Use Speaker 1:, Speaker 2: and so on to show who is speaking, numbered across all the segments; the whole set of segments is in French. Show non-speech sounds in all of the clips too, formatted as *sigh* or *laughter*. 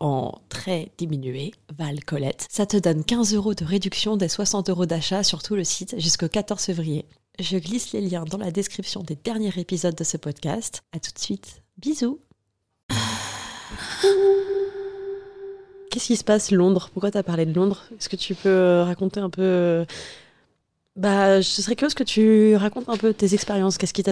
Speaker 1: en très diminué, Val Colette. Ça te donne 15 euros de réduction des 60 euros d'achat sur tout le site jusqu'au 14 février. Je glisse les liens dans la description des derniers épisodes de ce podcast. À tout de suite. Bisous. Qu'est-ce qui se passe Londres? Pourquoi tu as parlé de Londres? Est-ce que tu peux raconter un peu Bah, je serais curieuse que tu racontes un peu tes expériences. Qu'est-ce qui t'a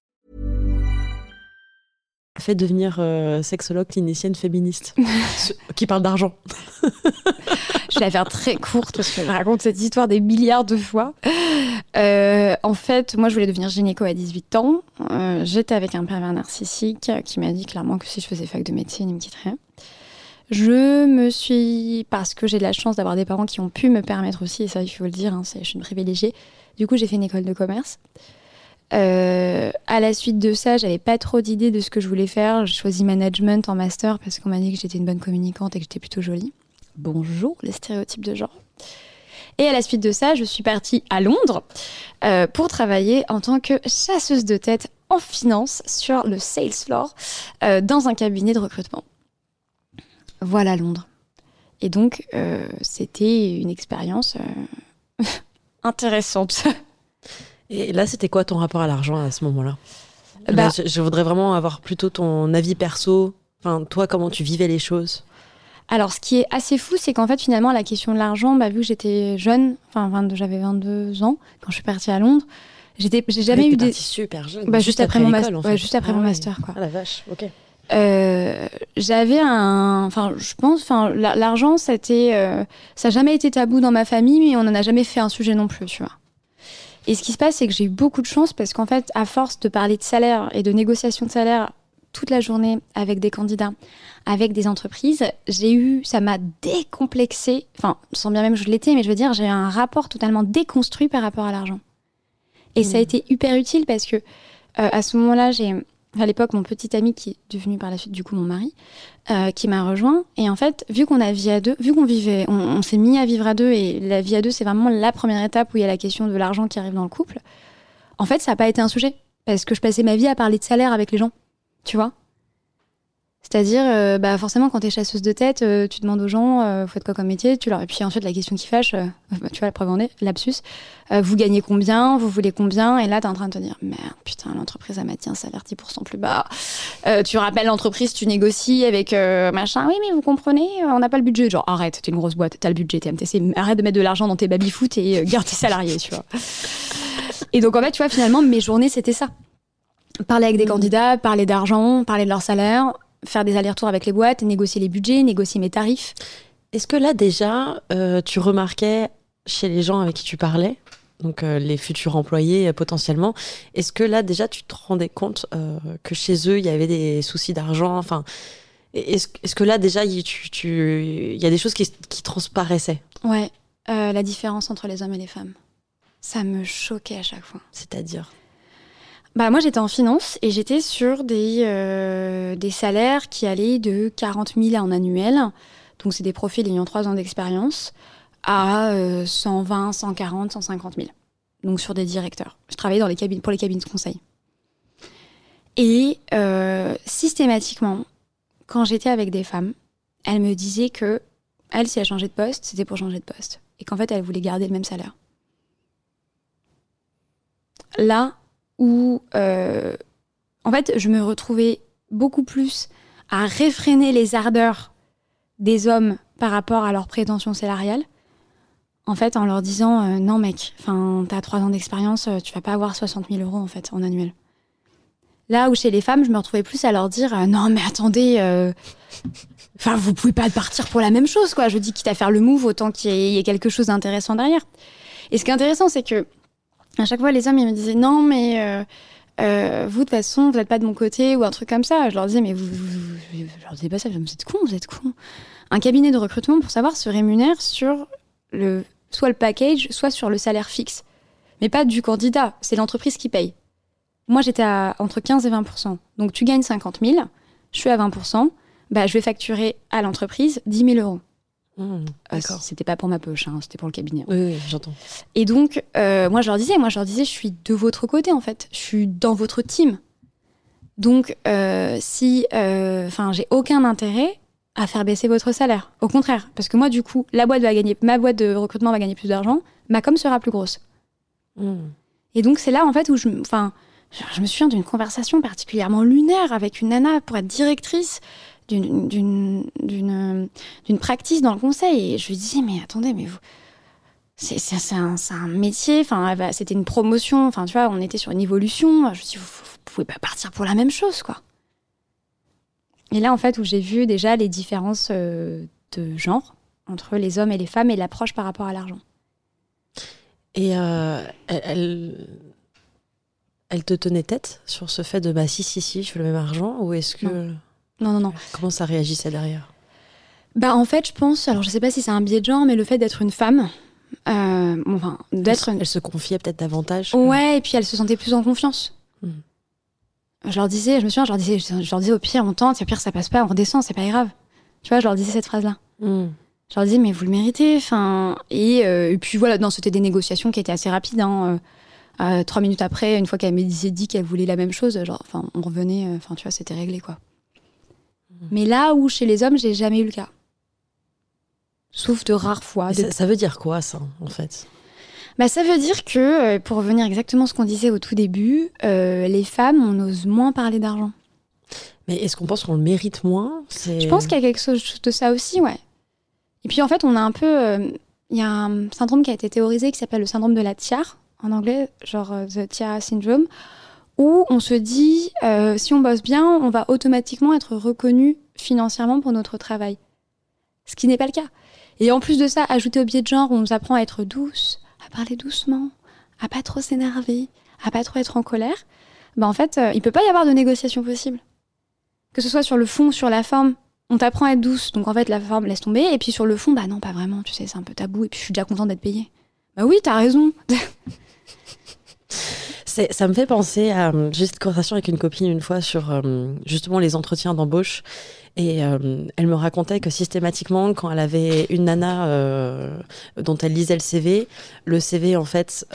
Speaker 1: Fait devenir euh, sexologue clinicienne féministe *laughs* qui parle d'argent
Speaker 2: Je vais la faire très courte parce que je raconte cette histoire des milliards de fois. Euh, en fait, moi, je voulais devenir gynéco à 18 ans. Euh, j'étais avec un pervers narcissique qui m'a dit clairement que si je faisais fac de médecine, il me quitterait. Je me suis, parce que j'ai de la chance d'avoir des parents qui ont pu me permettre aussi, et ça il faut le dire, hein, je suis une privilégiée, du coup j'ai fait une école de commerce. Euh, à la suite de ça, j'avais pas trop d'idées de ce que je voulais faire. J'ai choisi management en master parce qu'on m'a dit que j'étais une bonne communicante et que j'étais plutôt jolie. Bonjour, les stéréotypes de genre. Et à la suite de ça, je suis partie à Londres euh, pour travailler en tant que chasseuse de tête en finance sur le sales floor euh, dans un cabinet de recrutement. Voilà Londres. Et donc, c'était une expérience *laughs* intéressante. *laughs*
Speaker 1: Et là, c'était quoi ton rapport à l'argent à ce moment-là? Bah, je, voudrais vraiment avoir plutôt ton avis perso. Enfin, toi, comment tu vivais les choses?
Speaker 2: Alors, ce qui est assez fou, c'est qu'en fait, finalement, la question de l'argent, bah, vu que j'étais jeune, enfin, j'avais 22 ans quand je suis partie à Londres, j'étais, j'ai jamais eu des.
Speaker 1: super jeune.
Speaker 2: Bah, juste, après, mon master. juste après mon master, quoi.
Speaker 1: Ah la vache, ok.
Speaker 2: Euh, j'avais un, enfin, je pense, enfin, l'argent, c'était, euh, ça n'a jamais été tabou dans ma famille, mais on n'en a jamais fait un sujet non plus, tu vois. Et ce qui se passe, c'est que j'ai eu beaucoup de chance parce qu'en fait, à force de parler de salaire et de négociation de salaire toute la journée avec des candidats, avec des entreprises, j'ai eu, ça m'a décomplexé, enfin, sans bien même je l'étais, mais je veux dire, j'ai eu un rapport totalement déconstruit par rapport à l'argent. Et ça a mmh. été hyper utile parce que euh, à ce moment-là, j'ai à l'époque mon petit ami qui est devenu par la suite du coup mon mari, euh, qui m'a rejoint. Et en fait, vu qu'on a vie à deux, vu qu'on vivait, on, s'est mis à vivre à deux et la vie à deux, c'est vraiment la première étape où il y a la question de l'argent qui arrive dans le couple. En fait, ça n'a pas été un sujet parce que je passais ma vie à parler de salaire avec les gens, tu vois. C'est-à-dire, euh, bah forcément, quand tu es chasseuse de tête, euh, tu demandes aux gens, euh, vous faites quoi comme métier tu leur... Et puis ensuite, la question qui fâche, *laughs* bah, tu vois, la preuve en est, lapsus, vous gagnez combien Vous voulez combien Et là, tu es en train de te dire, merde, putain, l'entreprise, elle m'a dit un salaire 10% plus bas. tu rappelles l'entreprise, tu négocies avec machin. Oui, mais vous comprenez, on n'a pas le budget. Genre, arrête, t'es une grosse boîte, t'as le budget, TMTC, arrête de mettre de l'argent dans tes baby-foot et garde tes salariés, tu vois. Et donc, en fait, tu vois, finalement, mes journées, c'était ça. Parler avec des mmh. candidats, parler d'argent, parler de leur salaire, faire des allers-retours avec les boîtes, négocier les budgets, négocier mes tarifs.
Speaker 1: Est-ce que là déjà, euh, tu remarquais chez les gens avec qui tu parlais, donc euh, les futurs employés euh, potentiellement, est-ce que là déjà tu te rendais compte que chez eux il y avait des soucis d'argent Enfin, est-ce, que là déjà il y a des choses qui, qui transparaissaient?
Speaker 2: Ouais, la différence entre les hommes et les femmes. Ça me choquait à chaque fois.
Speaker 1: C'est-à-dire?
Speaker 2: Bah, moi, j'étais en finance et j'étais sur des, euh, des salaires qui allaient de 40 000 en annuel. Donc, c'est des profils ayant 3 ans d'expérience à 120, 140, 150 000. Donc, sur des directeurs. Je travaillais dans les pour les cabines de conseil. Et euh, systématiquement, quand j'étais avec des femmes, elle me disait que elle, si elle changeait de poste, c'était pour changer de poste. Et qu'en fait, elle voulait garder le même salaire. Là où, euh, en fait, je me retrouvais beaucoup plus à réfréner les ardeurs des hommes par rapport à leurs prétentions salariales. En fait, en leur disant euh, non mec, t'as trois ans d'expérience, euh, tu vas pas avoir 60 000 euros en fait en annuel. Là où chez les femmes, je me retrouvais plus à leur dire non mais attendez, enfin vous pouvez pas partir pour la même chose quoi. Je dis quitte à faire le move, autant qu'il y ait quelque chose d'intéressant derrière. Et ce qui est intéressant, c'est que à chaque fois les hommes ils me disaient non mais euh, euh, vous de toute façon vous n'êtes pas de mon côté ou un truc comme ça. Je leur disais mais vous, vous- vous- je leur disais pas ça. Je vous êtes con, vous êtes con. Un cabinet de recrutement pour savoir se rémunère sur le soit le package, soit sur le salaire fixe, mais pas du candidat. C'est l'entreprise qui paye. Moi, j'étais entre 15 et 20% Donc, tu gagnes 50 000, je suis à 20% bah, je vais facturer à l'entreprise 10 000 euros.
Speaker 1: Hmm,
Speaker 2: Euh. C'était pas pour ma poche, hein, c'était pour le cabinet.
Speaker 1: Oui, oui, j'entends.
Speaker 2: Et donc, euh, moi, je leur disais, moi, je leur disais, je suis de votre côté, en fait. Je suis dans votre team. Donc, euh, si, enfin, j'ai aucun intérêt à faire baisser votre salaire. Au contraire, parce que moi, du coup, la boîte va gagner, ma boîte de recrutement va gagner plus d'argent, ma com sera plus grosse.
Speaker 1: Hmm.
Speaker 2: Et donc, c'est là, en fait, où je, enfin, je, je me souviens d'une conversation particulièrement lunaire avec une nana pour être directrice d'une, practice dans le conseil. Et je lui disais, mais attendez, mais vous, c'est, un, un métier, enfin, c'était une promotion, enfin, tu vois, on était sur une évolution. Je me dis, vous, vous pouvez pas partir pour la même chose, quoi. Et là, en fait, où j'ai vu déjà les différences euh, de genre entre les hommes et les femmes et l'approche par rapport à l'argent.
Speaker 1: Et euh, elle, elle, elle te tenait tête sur ce fait de bah si, si, si, je veux le même argent Ou est-ce que.
Speaker 2: Non, non, non.
Speaker 1: Comment ça réagissait derrière
Speaker 2: Bah en fait, je pense, alors je sais pas si c'est un biais de genre, mais le fait d'être une femme, euh, bon, enfin, d'être
Speaker 1: elle, se confiait peut-être davantage
Speaker 2: Ouais, et puis elle se sentait plus en confiance.
Speaker 1: Mhm.
Speaker 2: Je leur disais, je me souviens, je leur disais, je leur disais au pire, on tente, au pire, ça passe pas, on redescend, c'est pas grave. Tu vois, je leur disais cette phrase-là.
Speaker 1: Hmm.
Speaker 2: Je leur disais, mais vous le méritez, enfin... Et, euh, et puis voilà, non, c'était des négociations qui étaient assez rapides, hein. euh, trois minutes après, une fois qu'elle me disait dit qu'elle voulait la même chose, genre, enfin, on revenait, enfin, tu vois, c'était réglé, quoi. Mais là où, chez les hommes, j'ai jamais eu le cas. Sauf de rares fois. De
Speaker 1: ça, ça veut dire quoi, ça, en fait?
Speaker 2: Bah, ça veut dire que, euh, pour revenir exactement à ce qu'on disait au tout début, euh, les femmes, on ose moins parler d'argent.
Speaker 1: Mais est-ce qu'on pense qu'on le mérite moins?
Speaker 2: Je pense qu'il y a quelque chose de ça aussi, ouais. Et puis en fait, on a un peu. euh, Il y a un syndrome qui a été théorisé qui s'appelle le syndrome de la tiare, en anglais, genre the tiara syndrome, où on se dit, euh, si on bosse bien, on va automatiquement être reconnu financièrement pour notre travail. Ce qui n'est pas le cas. Et en plus de ça, ajouter au biais de genre, on nous apprend à être douce, à parler doucement, à pas trop s'énerver, à pas trop être en colère. Bah en fait, euh, il peut pas y avoir de négociation possible. Que ce soit sur le fond, sur la forme, on t'apprend à être douce, donc en fait la forme laisse tomber, et puis sur le fond, bah non, pas vraiment, tu sais, c'est un peu tabou, et puis je suis déjà contente d'être payée. Bah oui, t'as raison. *laughs*
Speaker 1: Ça me fait penser à. euh, J'ai eu cette conversation avec une copine une fois sur euh, justement les entretiens d'embauche. Et euh, elle me racontait que systématiquement, quand elle avait une nana euh, dont elle lisait le CV, le CV, en fait,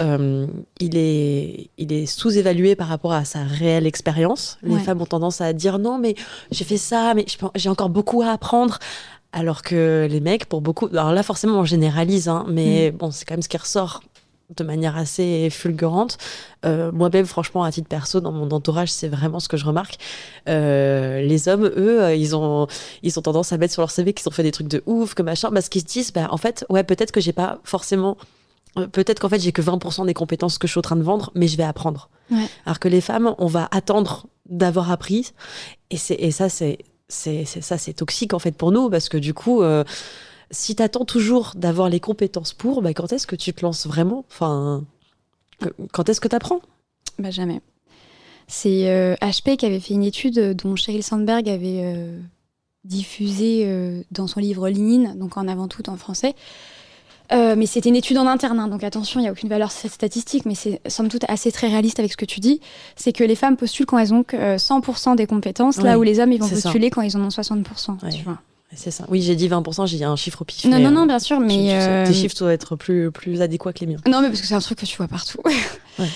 Speaker 1: il est, il est sous-évalué par rapport à sa réelle expérience. Les
Speaker 2: Ouais.
Speaker 1: femmes ont tendance à dire non, mais j'ai fait ça, mais j'ai encore beaucoup à apprendre. Alors que les mecs, pour beaucoup, alors là forcément on généralise, hein, mais bon, c'est quand même ce qui ressort de manière assez fulgurante. Euh, Moi-même, franchement, à titre perso, dans mon entourage, c'est vraiment ce que je remarque. Euh, les hommes, eux, euh, ils ont, ils ont tendance à mettre sur leur CV qu'ils ont fait des trucs de ouf, que machin, parce qu'ils se disent, bah, en fait, ouais, peut-être que j'ai pas forcément. Peut-être qu'en fait, j'ai que 20% des compétences que je suis en train de vendre, mais je vais apprendre.
Speaker 2: Ouais.
Speaker 1: Alors que les femmes, on va attendre d'avoir appris. Et, c'est, et ça, c'est, c'est, c'est- ça, c'est toxique, en fait, pour nous, parce que du coup, euh, si tu attends toujours d'avoir les compétences pour, bah, quand est-ce que tu te lances vraiment? Enfin, quand est-ce que tu apprends
Speaker 2: Bah jamais. C'est euh, HP qui avait fait une étude euh, dont Sheryl Sandberg avait euh, diffusé euh, dans son livre Lean, donc en avant tout en français. Euh, mais c'était une étude en interne, hein, donc attention, il n'y a aucune valeur statistique, mais c'est somme toute assez très réaliste avec ce que tu dis. C'est que les femmes postulent quand elles ont que, euh, 100% des compétences, là où les hommes ils vont
Speaker 1: ça.
Speaker 2: postuler quand ils en ont 60%.
Speaker 1: Ouais.
Speaker 2: Tu vois.
Speaker 1: C'est ça. Oui, j'ai dit 20%, j'ai un chiffre au pif.
Speaker 2: Non, non, non,
Speaker 1: euh,
Speaker 2: bien sûr, mais. euh,
Speaker 1: Tes chiffres doivent être plus, plus adéquats que les miens.
Speaker 2: Non, mais parce que c'est un truc que tu vois partout. *laughs*
Speaker 1: Ouais.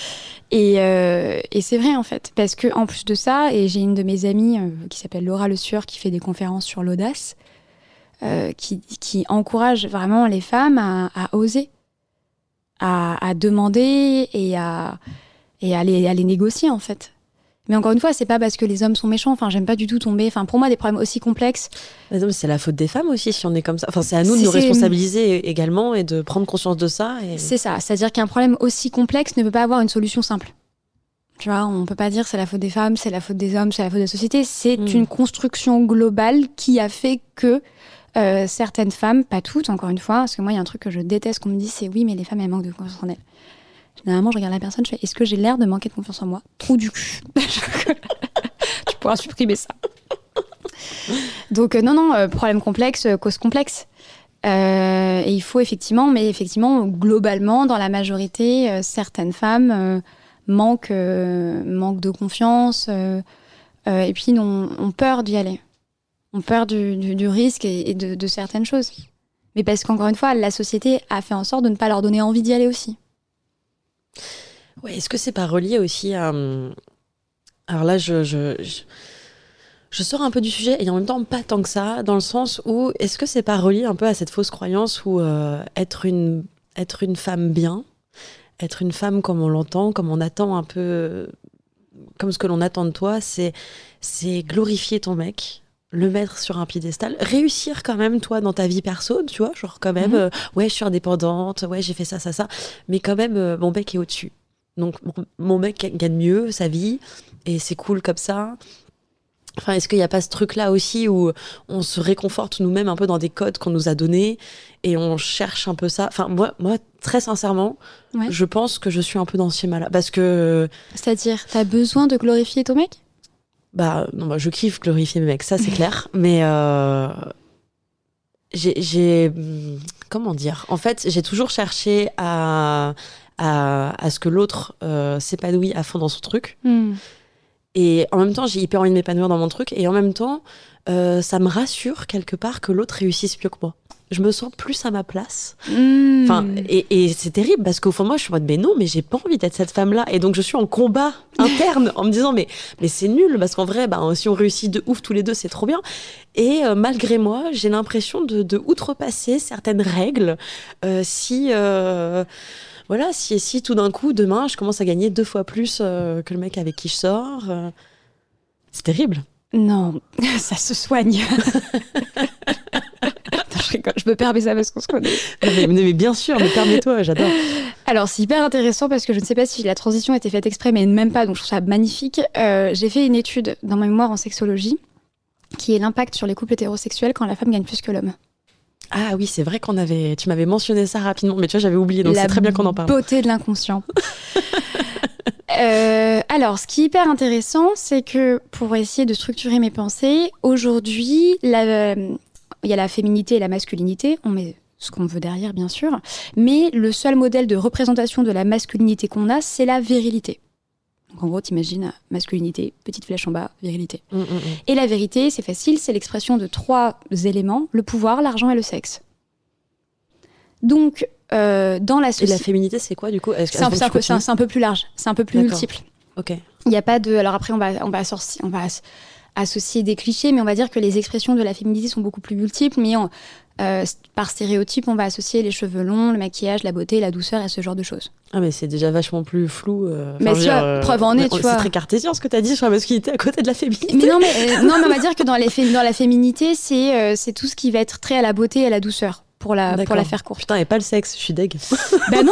Speaker 2: Et, euh, et c'est vrai en fait, parce que en plus de ça, et j'ai une de mes amies euh, qui s'appelle Laura Le Sueur qui fait des conférences sur l'audace. euh, qui, qui encourage vraiment les femmes à, à oser, à, à demander et à, et à les, à les négocier en fait. Mais encore une fois, c'est pas parce que les hommes sont méchants. Enfin, j'aime pas du tout tomber. Enfin, pour moi, des problèmes aussi complexes.
Speaker 1: Mais non, mais c'est la faute des femmes aussi si on est comme ça. Enfin, c'est à nous de nous responsabiliser également et de prendre conscience de ça. Et...
Speaker 2: C'est ça. C'est-à-dire qu'un problème aussi complexe ne peut pas avoir une solution simple. Tu vois, on peut pas dire c'est la faute des femmes, c'est la faute des hommes, c'est la faute de la société. C'est
Speaker 1: Mm.
Speaker 2: une construction globale qui a fait que euh, certaines femmes, pas toutes, encore une fois, parce que moi, il y a un truc que je déteste qu'on me dise, c'est oui, mais les femmes, elles manquent de confiance en elles. Généralement, je regarde la personne, je fais est-ce que j'ai l'air de manquer de confiance en moi? Trou du cul. *laughs* tu pourras supprimer ça. Donc, euh, non, non, euh, problème complexe, euh, cause complexe. Et il faut effectivement, mais effectivement, globalement, dans la majorité, certaines femmes manquent, manquent de confiance et puis ont, peur d'y aller. Ont peur du, du- risque et, de certaines choses. Mais parce qu'encore une fois, la société a fait en sorte de ne pas leur donner envie d'y aller aussi.
Speaker 1: Ouais, est-ce que c'est pas relié aussi à. hum, Alors là, je, je, je, je sors un peu du sujet et en même temps pas tant que ça, dans le sens où est-ce que c'est pas relié un peu à cette fausse croyance où euh, être, une, être une femme bien, être une femme comme on l'entend, comme on attend un peu. Comme ce que l'on attend de toi, c'est c'est glorifier ton mec, le mettre sur un piédestal, réussir quand même toi dans ta vie perso, tu vois, genre quand même,
Speaker 2: Mhm.
Speaker 1: euh, ouais, je suis indépendante, ouais, j'ai fait ça, ça, ça, mais quand même, euh, mon mec est au-dessus. Donc mon, mon mec gagne mieux sa vie et c'est cool comme ça. Enfin, est-ce qu'il n'y a pas ce truc-là aussi où on se réconforte nous-mêmes un peu dans des codes qu'on nous a donnés et on cherche un peu ça? Enfin, moi, moi très sincèrement,
Speaker 2: Ouais.
Speaker 1: je pense que je suis un peu dans ce schéma-là. Parce que,
Speaker 2: C'est-à-dire, t'as besoin de glorifier ton mec?
Speaker 1: Bah, non, bah, je kiffe glorifier mes mecs, ça c'est clair. *laughs* Mais euh, j'ai, comment dire? En fait, j'ai toujours cherché à, à, à ce que l'autre euh, s'épanouisse à fond dans son truc.
Speaker 2: Hmm.
Speaker 1: Et en même temps, j'ai hyper envie de m'épanouir dans mon truc. Et en même temps, euh, ça me rassure quelque part que l'autre réussisse mieux que moi. Je me sens plus à ma place.
Speaker 2: Hmm.
Speaker 1: Enfin, et, et c'est terrible parce qu'au fond de moi, je suis en mode, mais non, mais j'ai pas envie d'être cette femme-là. Et donc, je suis en combat *laughs* interne en me disant, mais, mais c'est nul parce qu'en vrai, bah, si on réussit de ouf tous les deux, c'est trop bien. Et euh, malgré moi, j'ai l'impression de, de outrepasser certaines règles euh, si. euh, voilà, si, si tout d'un coup, demain, je commence à gagner deux fois plus que le mec avec qui je sors, c'est terrible.
Speaker 2: Non, *laughs* ça se soigne. *laughs* Je, rigole, je me permets ça parce qu'on se connaît.
Speaker 1: mais, mais bien sûr, mais permets-toi, j'adore.
Speaker 2: Alors, c'est hyper intéressant parce que je ne sais pas si la transition a été faite exprès, mais même pas, donc je trouve ça magnifique. Euh, J'ai fait une étude dans ma mémoire en sexologie qui est l'impact sur les couples hétérosexuels quand la femme gagne plus que l'homme.
Speaker 1: Ah oui, c'est vrai qu'on avait, tu m'avais mentionné ça rapidement, mais tu vois, j'avais oublié, donc
Speaker 2: La
Speaker 1: c'est très bien qu'on en parle.
Speaker 2: Beauté de l'inconscient. *laughs* Euh, alors, ce qui est hyper intéressant, c'est que pour essayer de structurer mes pensées, aujourd'hui, la- il y a la féminité et la masculinité. On met ce qu'on veut derrière, bien sûr. Mais le seul modèle de représentation de la masculinité qu'on a, c'est la virilité. Donc, en gros, t'imagines masculinité, petite flèche en bas, virilité.
Speaker 1: Mm, mm, mm.
Speaker 2: Et la vérité, c'est facile, c'est l'expression de trois éléments le pouvoir, l'argent et le sexe. Donc, euh, dans la
Speaker 1: Et la
Speaker 2: société.
Speaker 1: féminité, c'est quoi du coup?
Speaker 2: C'est un, peu, un- un plus large, c'est un peu plus multiple.
Speaker 1: Ok.
Speaker 2: Il n'y a pas de. Alors après, on va, on va, assorci- on va associer des clichés, mais on va dire que les expressions de la féminité sont beaucoup plus multiples. Mais on- euh, par stéréotype, on va associer les cheveux longs, le maquillage, la beauté, la douceur et ce genre de choses.
Speaker 1: Ah, mais c'est déjà vachement plus flou. euh,
Speaker 2: Mais vois,
Speaker 1: dire,
Speaker 2: preuve en est, tu
Speaker 1: C'est
Speaker 2: vois.
Speaker 1: très cartésien ce que tu as dit sur la masculinité à côté de la féminité.
Speaker 2: Mais non, mais, euh, non, mais on va *laughs* dire que dans, les dans la féminité, c'est euh, c'est tout ce qui va être trait à la beauté et à la douceur. Pour la, pour la faire courte.
Speaker 1: Putain, et pas le sexe, je suis deg. *laughs*
Speaker 2: bah non,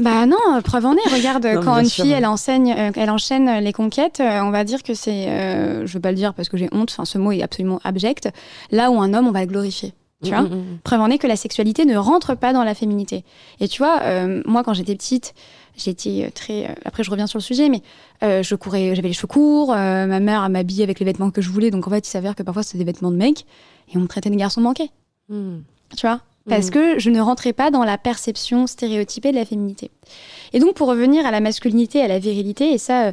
Speaker 2: bah non, preuve en est. Regarde,
Speaker 1: Non,
Speaker 2: quand une
Speaker 1: sûr,
Speaker 2: fille,
Speaker 1: ouais.
Speaker 2: elle enseigne, euh, elle enchaîne les conquêtes, euh, on va dire que c'est, euh, je veux pas le dire parce que j'ai honte. Enfin, ce mot est absolument abject. Là où un homme, on va le glorifier. Tu vois
Speaker 1: Mm, mm, mm.
Speaker 2: Preuve en est que la sexualité ne rentre pas dans la féminité. Et tu vois, euh, moi, quand j'étais petite, j'étais euh, très. euh, après, je reviens sur le sujet, mais euh, je courais, j'avais les cheveux courts. euh, ma mère m'habillait avec les vêtements que je voulais, donc en fait, il s'avère que parfois c'était des vêtements de mec, et on me traitait de garçon manqué.
Speaker 1: Mm.
Speaker 2: Tu vois Parce
Speaker 1: Mhm.
Speaker 2: que je ne rentrais pas dans la perception stéréotypée de la féminité. Et donc, pour revenir à la masculinité, à la virilité, et ça, euh,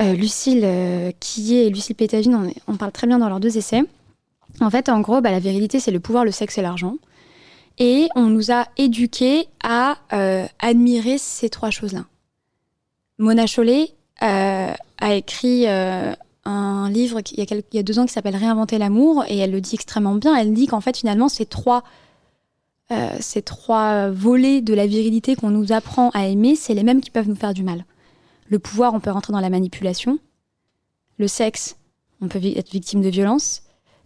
Speaker 2: euh, Lucille euh, et Lucille Pétagine en, en parlent très bien dans leurs deux essais. En fait, en gros, bah, la virilité, c'est le pouvoir, le sexe et l'argent. Et on nous a éduqués à euh, admirer ces trois choses-là. Mona Chollet euh, a écrit un livre il y, a il y a deux ans qui s'appelle Réinventer l'amour et elle le dit extrêmement bien. Elle dit qu'en fait finalement ces trois euh, ces trois volets de la virilité qu'on nous apprend à aimer, c'est les mêmes qui peuvent nous faire du mal. Le pouvoir, on peut rentrer dans la manipulation. Le sexe, on peut être victime de violence.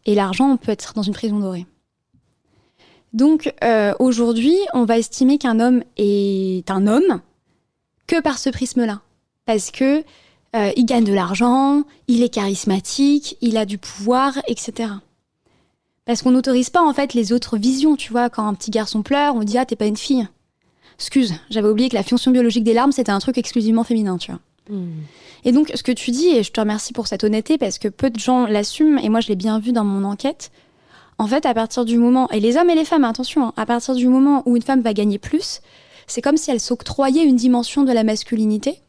Speaker 2: Et l'argent, on peut être dans une prison dorée. Donc euh, aujourd'hui, on va estimer qu'un homme est un homme que par ce prisme-là. Parce que euh, il gagne de l'argent, il est charismatique, il a du pouvoir, etc. Parce qu'on n'autorise pas en fait les autres visions, tu vois. Quand un petit garçon pleure, on dit ah t'es pas une fille. Excuse, j'avais oublié que la fonction biologique des larmes c'était un truc exclusivement féminin, tu vois. Hmm. Et donc ce que tu dis, et je te remercie pour cette honnêteté parce que peu de gens l'assument, et moi je l'ai bien vu dans mon enquête. En fait, à partir du moment, et les hommes et les femmes, attention, hein, à partir du moment où une femme va gagner plus, c'est comme si elle s'octroyait une dimension de la masculinité,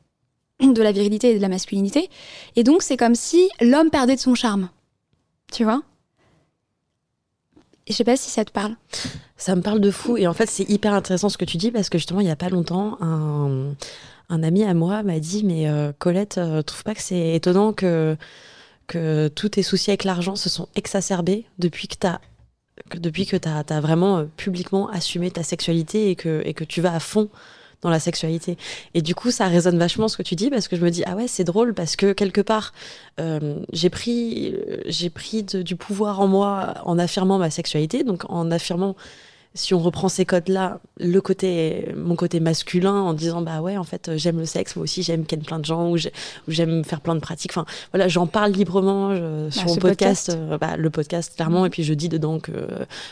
Speaker 2: de la virilité et de la masculinité. Et donc c'est comme si l'homme perdait de son charme. Tu vois? Je sais pas si ça te parle.
Speaker 1: Ça me parle de fou. Et en fait, c'est hyper intéressant ce que tu dis parce que justement, il y a pas longtemps, un, un ami à moi m'a dit Mais euh, Colette, euh, trouve pas que c'est étonnant que, que tous tes soucis avec l'argent se sont exacerbés depuis que tu as vraiment euh, publiquement assumé ta sexualité et et que tu vas à fond dans la sexualité. Et du coup, ça résonne vachement ce que tu dis parce que je me dis ah ouais c'est drôle parce que quelque part euh, j'ai pris j'ai pris du pouvoir en moi en affirmant ma sexualité, donc en affirmant si on reprend ces codes-là, le côté, mon côté masculin, en disant bah ouais, en fait, j'aime le sexe, moi aussi, j'aime ken plein de gens, ou j'aime faire plein de pratiques. Enfin, voilà, j'en parle librement bah, sur mon podcast, euh, bah, le podcast clairement, et puis je dis dedans que,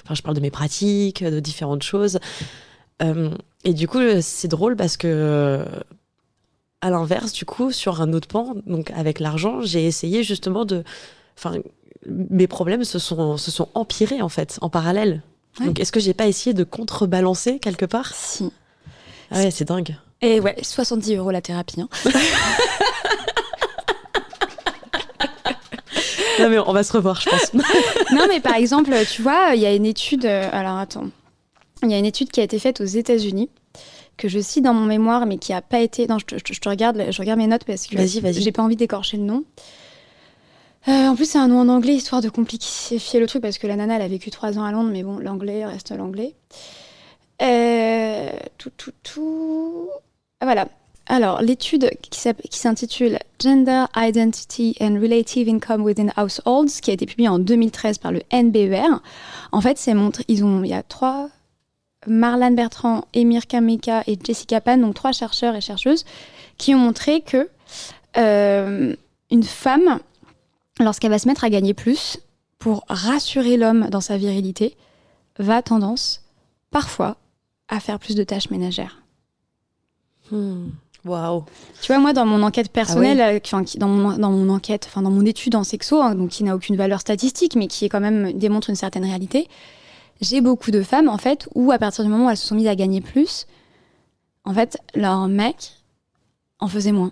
Speaker 1: enfin, je parle de mes pratiques, de différentes choses. Euh, et du coup, c'est drôle parce que, à l'inverse, du coup, sur un autre pan, donc avec l'argent, j'ai essayé justement de. Enfin, mes problèmes se sont, se sont empirés en fait, en parallèle. Donc, est-ce que j'ai pas essayé de contrebalancer quelque part?
Speaker 2: Si.
Speaker 1: Ah ouais, c'est dingue.
Speaker 2: Et ouais, 70 euros la thérapie. Hein. *laughs*
Speaker 1: non, mais on va se revoir, je pense. *laughs*
Speaker 2: non, mais par exemple, tu vois, il y a une étude. Euh, alors, attends. Il y a une étude qui a été faite aux États-Unis que je cite dans mon mémoire, mais qui n'a pas été. Non, je te, regarde, je regarde mes notes parce que j'ai pas envie d'écorcher le nom. Euh, en plus, c'est un nom en anglais, histoire de compliquer le truc, parce que la nana, elle a vécu trois ans à Londres, mais bon, l'anglais reste l'anglais. Euh, tout, tout, tout. Ah, voilà. Alors, l'étude qui s'intitule Gender Identity and Relative Income Within Households, qui a été publiée en 2013 par le NBER, en fait, c'est montré. Ils ont, il y a trois, Marlane Bertrand, Emir Kameka et Jessica Pan, donc trois chercheurs et chercheuses, qui ont montré que euh, une femme, lorsqu'elle va se mettre à gagner plus, pour rassurer l'homme dans sa virilité, va tendance, parfois, à faire plus de tâches ménagères.
Speaker 1: Hmm. Waouh.
Speaker 2: Tu vois, moi, dans mon enquête personnelle, ah euh, dans, mon, dans mon enquête, enfin dans mon étude en sexo, hein, donc qui n'a aucune valeur statistique, mais qui est quand même démontre une certaine réalité, j'ai beaucoup de femmes, en fait, où à partir du moment où elles se sont mises à gagner plus, en fait, leur mec en faisait moins.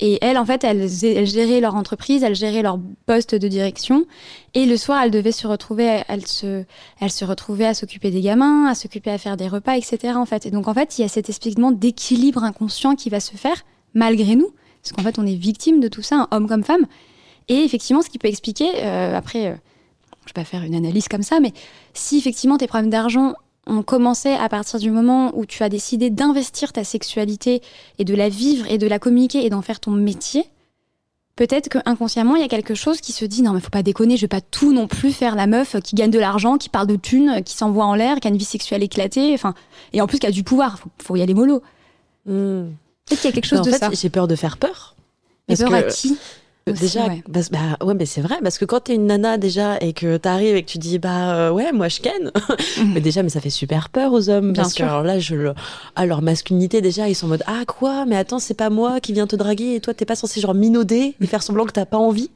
Speaker 2: Et elles, en fait, elles, géraient leur entreprise, elles géraient leur poste de direction. Et le soir, elles devaient se retrouver, elles se, elles se retrouvaient à s'occuper des gamins, à s'occuper à faire des repas, etc. En fait. Et donc, en fait, il y a cet expliquement d'équilibre inconscient qui va se faire malgré nous. Parce qu'en fait, on est victime de tout ça, homme comme femme. Et effectivement, ce qui peut expliquer, euh, après, euh, je vais pas faire une analyse comme ça, mais si effectivement tes problèmes d'argent ont commencé à partir du moment où tu as décidé d'investir ta sexualité et de la vivre et de la communiquer et d'en faire ton métier, peut-être que inconsciemment il y a quelque chose qui se dit non mais faut pas déconner, je vais pas tout non plus faire la meuf qui gagne de l'argent, qui parle de thunes, qui s'envoie en l'air, qui a une vie sexuelle éclatée, enfin et en plus qui a du pouvoir, faut, faut y aller mollo. Hmm. Peut-être qu'il y a quelque chose de ça.
Speaker 1: J'ai peur de faire peur.
Speaker 2: Mais peur à qui?
Speaker 1: Déjà, ouais. Bah, bah, ouais, mais c'est vrai, parce que quand t'es une nana déjà et que t'arrives et que tu dis, bah euh, ouais, moi je ken, mhm. *laughs* mais déjà, mais ça fait super peur aux hommes. Bien parce sûr. que alors là, je le... ah, leur masculinité, déjà, ils sont en mode, ah quoi, mais attends, c'est pas moi qui viens te draguer et toi, t'es pas censé genre minauder et faire semblant que t'as pas envie.